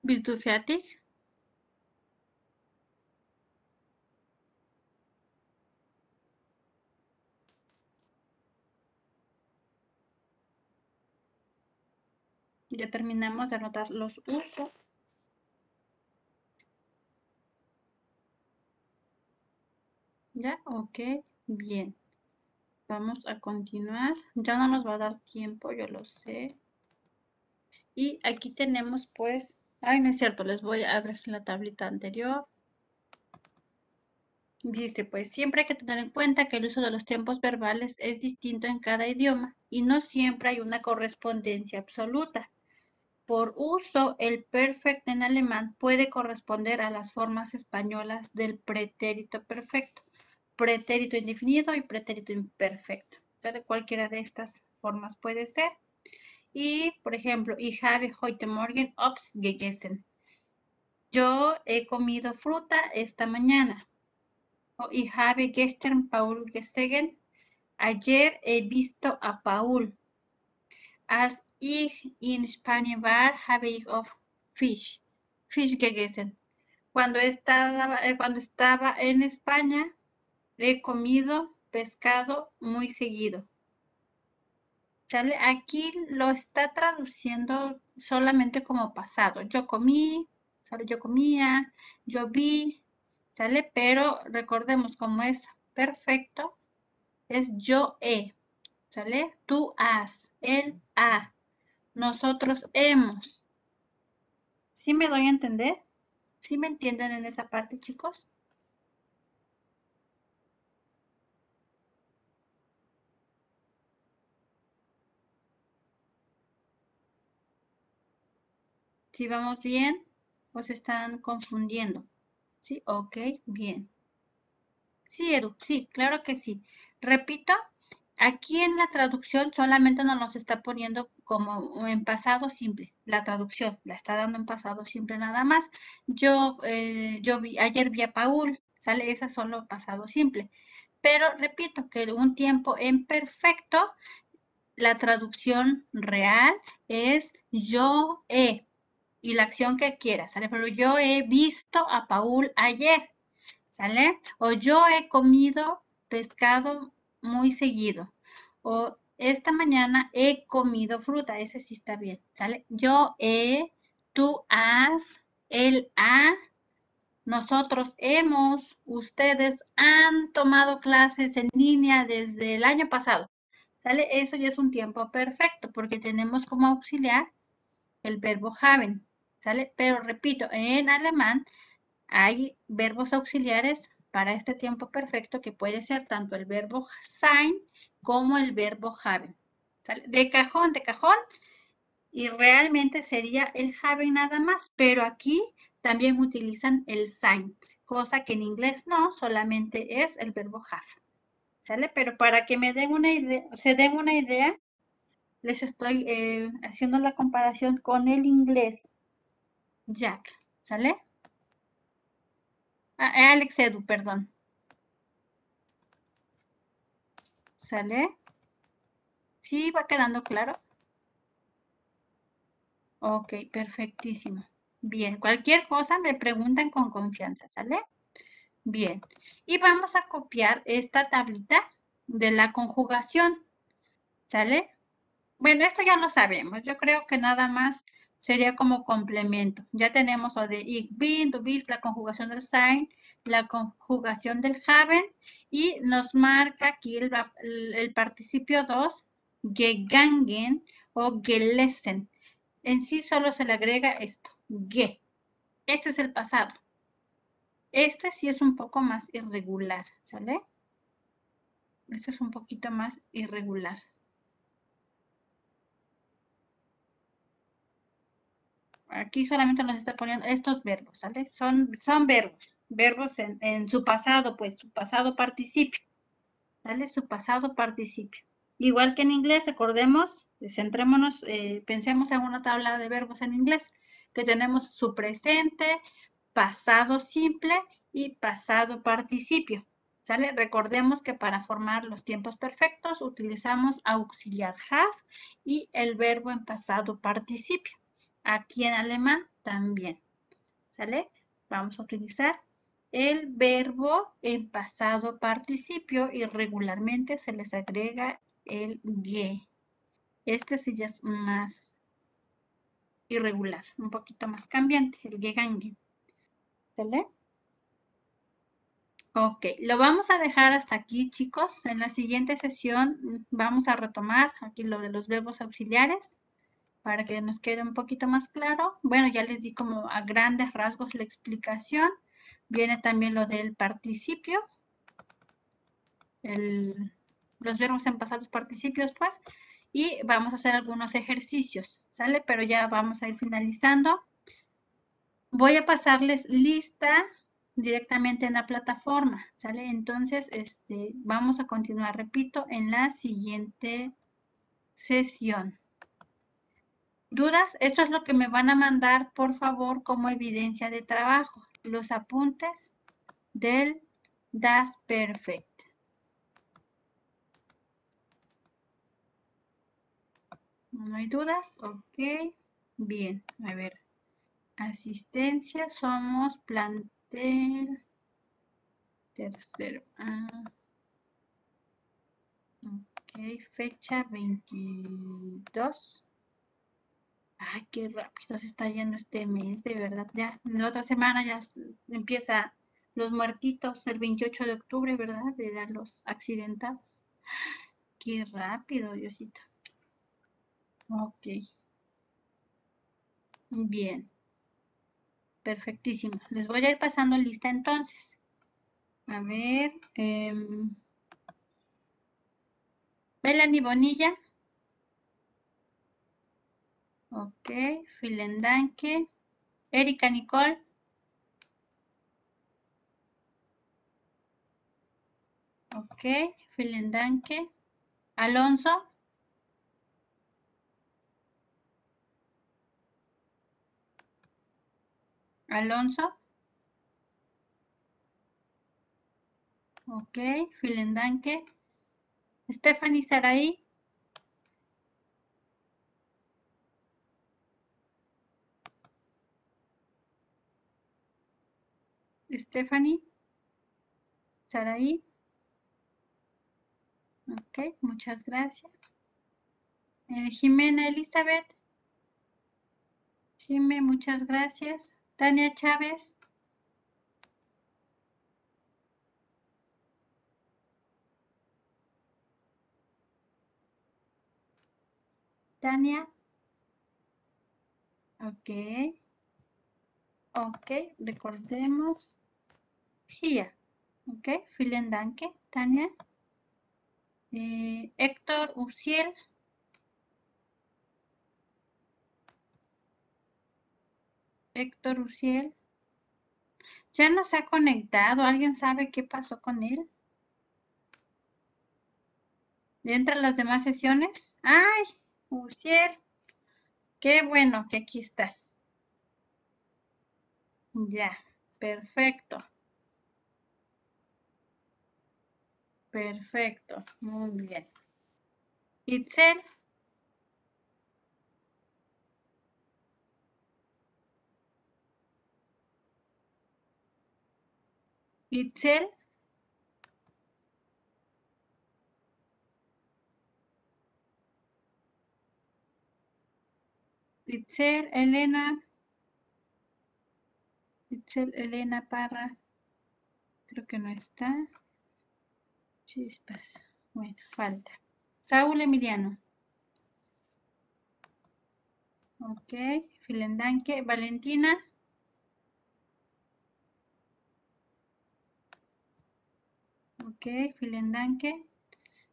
Bist du fertig? Ya terminamos de anotar los usos. ¿Ya? Ok, bien. Vamos a continuar. Ya no nos va a dar tiempo, yo lo sé. Y aquí tenemos pues, ay no es cierto, les voy a abrir la tablita anterior. Dice, pues siempre hay que tener en cuenta que el uso de los tiempos verbales es distinto en cada idioma y no siempre hay una correspondencia absoluta. Por uso, el perfecto en alemán puede corresponder a las formas españolas del pretérito perfecto, pretérito indefinido y pretérito imperfecto. de cualquiera de estas formas puede ser. Y, por ejemplo, ich habe heute Morgen Obst gegessen. Yo he comido fruta esta mañana. O ich habe gestern Paul gesehen. Ayer he visto a Paul. Als ich in Spanien war, habe ich auf Fisch, Fisch gegessen. Cuando estaba, eh, cuando estaba en España, he comido pescado muy seguido. Aquí lo está traduciendo solamente como pasado. Yo comí, ¿sale? Yo comía, yo vi, ¿sale? Pero recordemos como es perfecto, es yo he, ¿sale? Tú has, él ha, nosotros hemos. ¿Sí me doy a entender? ¿Sí me entienden en esa parte, chicos? Si vamos bien o se están confundiendo. ¿Sí? Ok, bien. Sí, Edu, sí, claro que sí. Repito, aquí en la traducción solamente nos los está poniendo como en pasado simple. La traducción la está dando en pasado simple nada más. Yo, eh, yo vi, ayer vi a Paul, sale esa solo pasado simple. Pero repito que un tiempo en perfecto, la traducción real es yo he y la acción que quieras, ¿sale? Pero yo he visto a Paul ayer, ¿sale? O yo he comido pescado muy seguido. O esta mañana he comido fruta, ese sí está bien, ¿sale? Yo he, tú has, él ha, nosotros hemos, ustedes han tomado clases en línea desde el año pasado, ¿sale? Eso ya es un tiempo perfecto porque tenemos como auxiliar el verbo haben. ¿Sale? Pero repito, en alemán hay verbos auxiliares para este tiempo perfecto que puede ser tanto el verbo sein como el verbo haben. De cajón, de cajón, y realmente sería el haben nada más, pero aquí también utilizan el sein, cosa que en inglés no, solamente es el verbo have. ¿Sale? Pero para que me den una idea, se den una idea, les estoy eh, haciendo la comparación con el inglés. Jack, ¿sale? Ah, eh, Alex Edu, perdón. ¿Sale? ¿Sí va quedando claro? Ok, perfectísimo. Bien, cualquier cosa me preguntan con confianza, ¿sale? Bien, y vamos a copiar esta tablita de la conjugación, ¿sale? Bueno, esto ya lo sabemos. Yo creo que nada más sería como complemento. Ya tenemos lo de ich bin, du bist, la conjugación del sein, la conjugación del haben y nos marca aquí el, el participio 2, gegangen o gelesen. En sí solo se le agrega esto, ge. Este es el pasado. Este sí es un poco más irregular, ¿sale? Este es un poquito más irregular. Aquí solamente nos está poniendo estos verbos, ¿sale? Son, son verbos, verbos en, su pasado, pues su pasado participio, ¿sale? Su pasado participio. Igual que en inglés, recordemos, centrémonos, eh, pensemos en una tabla de verbos en inglés, que tenemos su presente, pasado simple y pasado participio. ¿Sale? Recordemos que para formar los tiempos perfectos utilizamos auxiliar have y el verbo en pasado participio. Aquí en alemán también. ¿Sale? Vamos a utilizar el verbo en pasado participio y regularmente se les agrega el ge. Este sí ya es más irregular, un poquito más cambiante, el gegangen. ¿Sale? Ok, lo vamos a dejar hasta aquí, chicos. En la siguiente sesión mm, vamos a retomar aquí lo de los verbos auxiliares para que nos quede un poquito más claro. Bueno, ya les di como a grandes rasgos la explicación. Viene también lo del participio. los verbos en pasados participios, pues. Y vamos a hacer algunos ejercicios, ¿sale? Pero ya vamos a ir finalizando. Voy a pasarles lista directamente en la plataforma, ¿sale? Entonces, este, vamos a continuar, repito, en la siguiente sesión. ¿Dudas? Esto es lo que me van a mandar, por favor, como evidencia de trabajo. Los apuntes del Das Perfect. ¿No hay dudas? Ok. Bien, a ver. Asistencia, somos plan tercero. Ah. Ok, fecha 22. Ay, qué rápido se está yendo este mes, de verdad. Ya, en la otra semana ya empieza los muertitos, el 28 de octubre, ¿verdad? De los accidentados. Qué rápido, Diosito. Ok. Bien. Perfectísimo. Les voy a ir pasando lista entonces. A ver. Eh, Melanie Bonilla. Ok. Filendanque. Erika Nicole. Ok. Filendanque. Alonso. Alonso. Ok, vielen danke. Stephanie Sarai. Stephanie Sarai. Ok, muchas gracias. Eh, Jimena Elizabeth. Jimé, muchas gracias. Tania Chávez. Tania. Ok. Ok, recordemos. Here. Ok, vielen danke, Tania. Eh, Héctor Uciel. Héctor Uciel. Ya no se ha conectado. ¿Alguien sabe qué pasó con él? ¿Entra las demás sesiones? ¡Ay! Uciel. Qué bueno que aquí estás. Ya, perfecto. Perfecto, muy bien. Itzel. Itzel. Itzel, Elena. Itzel, Elena Parra. Creo que no está. Chispas. Bueno, falta. Saúl Emiliano. Ok, Filendanque. Valentina. Ok, vielen danke.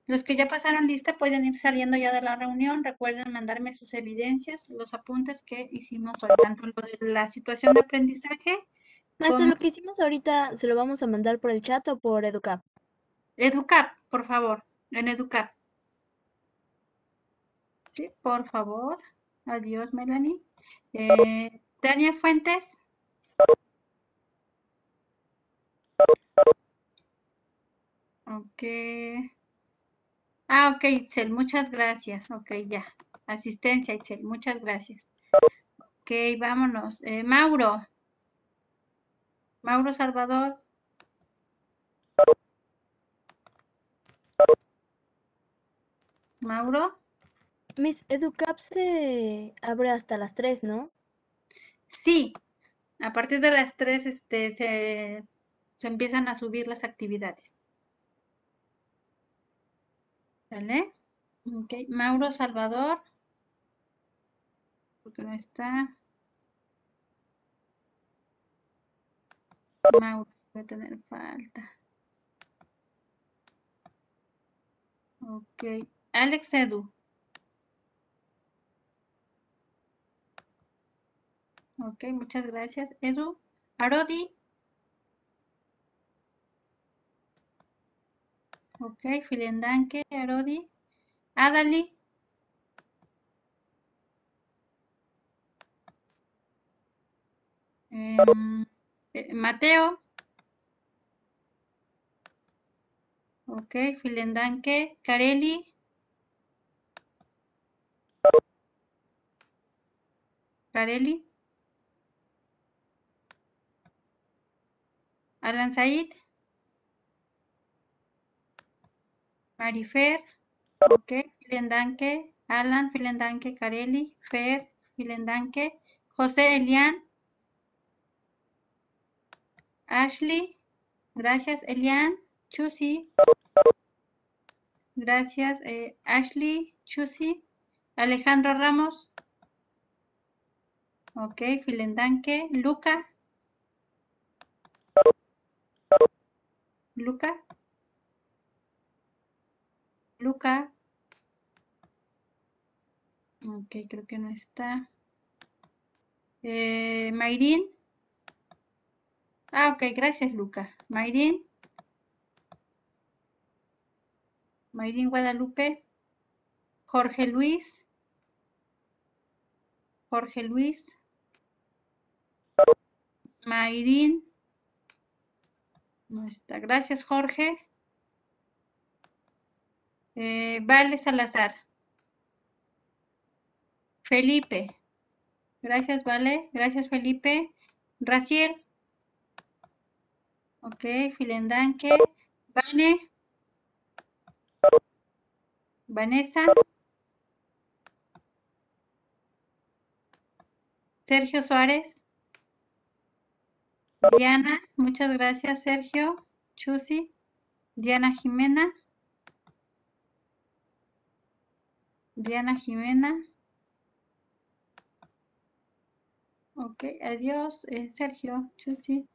Los que ya pasaron lista pueden ir saliendo ya de la reunión. Recuerden mandarme sus evidencias, los apuntes que hicimos hoy, tanto lo de la situación de aprendizaje. Maestro, lo que hicimos ahorita, ¿se lo vamos a mandar por el chat o por Educap? Educap, por favor, en Educap. Sí, por favor. Adiós, Melanie. Eh, Daniel Fuentes. Ok. Ah, ok, Itzel, muchas gracias. Ok, ya. Asistencia, Itzel, muchas gracias. Ok, vámonos. Eh, Mauro. Mauro Salvador. Mauro. Miss Educap se abre hasta las 3, ¿no? Sí, a partir de las 3 este, se, se empiezan a subir las actividades. ¿Vale? Ok, Mauro Salvador. Porque no está. Mauro, va a tener falta. Ok, Alex Edu. Ok, muchas gracias. Edu. Arodi. Ok, vielen danke, Arodi. Adali. Em, eh, Mateo. Ok, vielen danke. Carelli. Carelli. Alan Said. Marifer. Ok, vielen danke. Alan, vielen danke. Carelli. Fer, vielen danke. José Elian. Ashley. Gracias, Elian. Chusi. Gracias, eh, Ashley. Chusi. Alejandro Ramos. Ok, vielen danke. Luca. Luca. Luca. Ok, creo que no está. Eh, Mayrin. Ah, ok, gracias, Luca. Mayrin. Mayrin Guadalupe. Jorge Luis. Jorge Luis. Mayrin. No está. Gracias, Jorge. Eh, vale Salazar. Felipe. Gracias, Vale. Gracias, Felipe. Raciel. Ok, vielen danke. Vane. Vanessa. Sergio Suárez. Diana, muchas gracias, Sergio. Chusi. Diana Jimena. Diana Jimena. Ok, adiós, eh, Sergio, Chusi.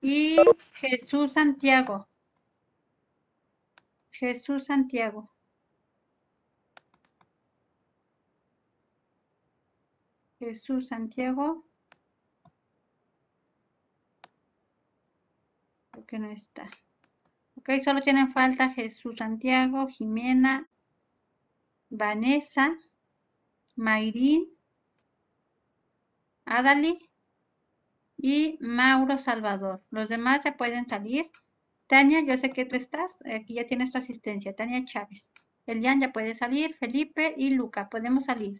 Y Jesús Santiago. Jesús Santiago. Jesús Santiago. Que no está. Ok, solo tienen falta Jesús Santiago, Jimena, Vanessa, Mayrín, Adali y Mauro Salvador. Los demás ya pueden salir. Tania, yo sé que tú estás, aquí ya tienes tu asistencia. Tania Chávez. Elian ya puede salir, Felipe y Luca, podemos salir.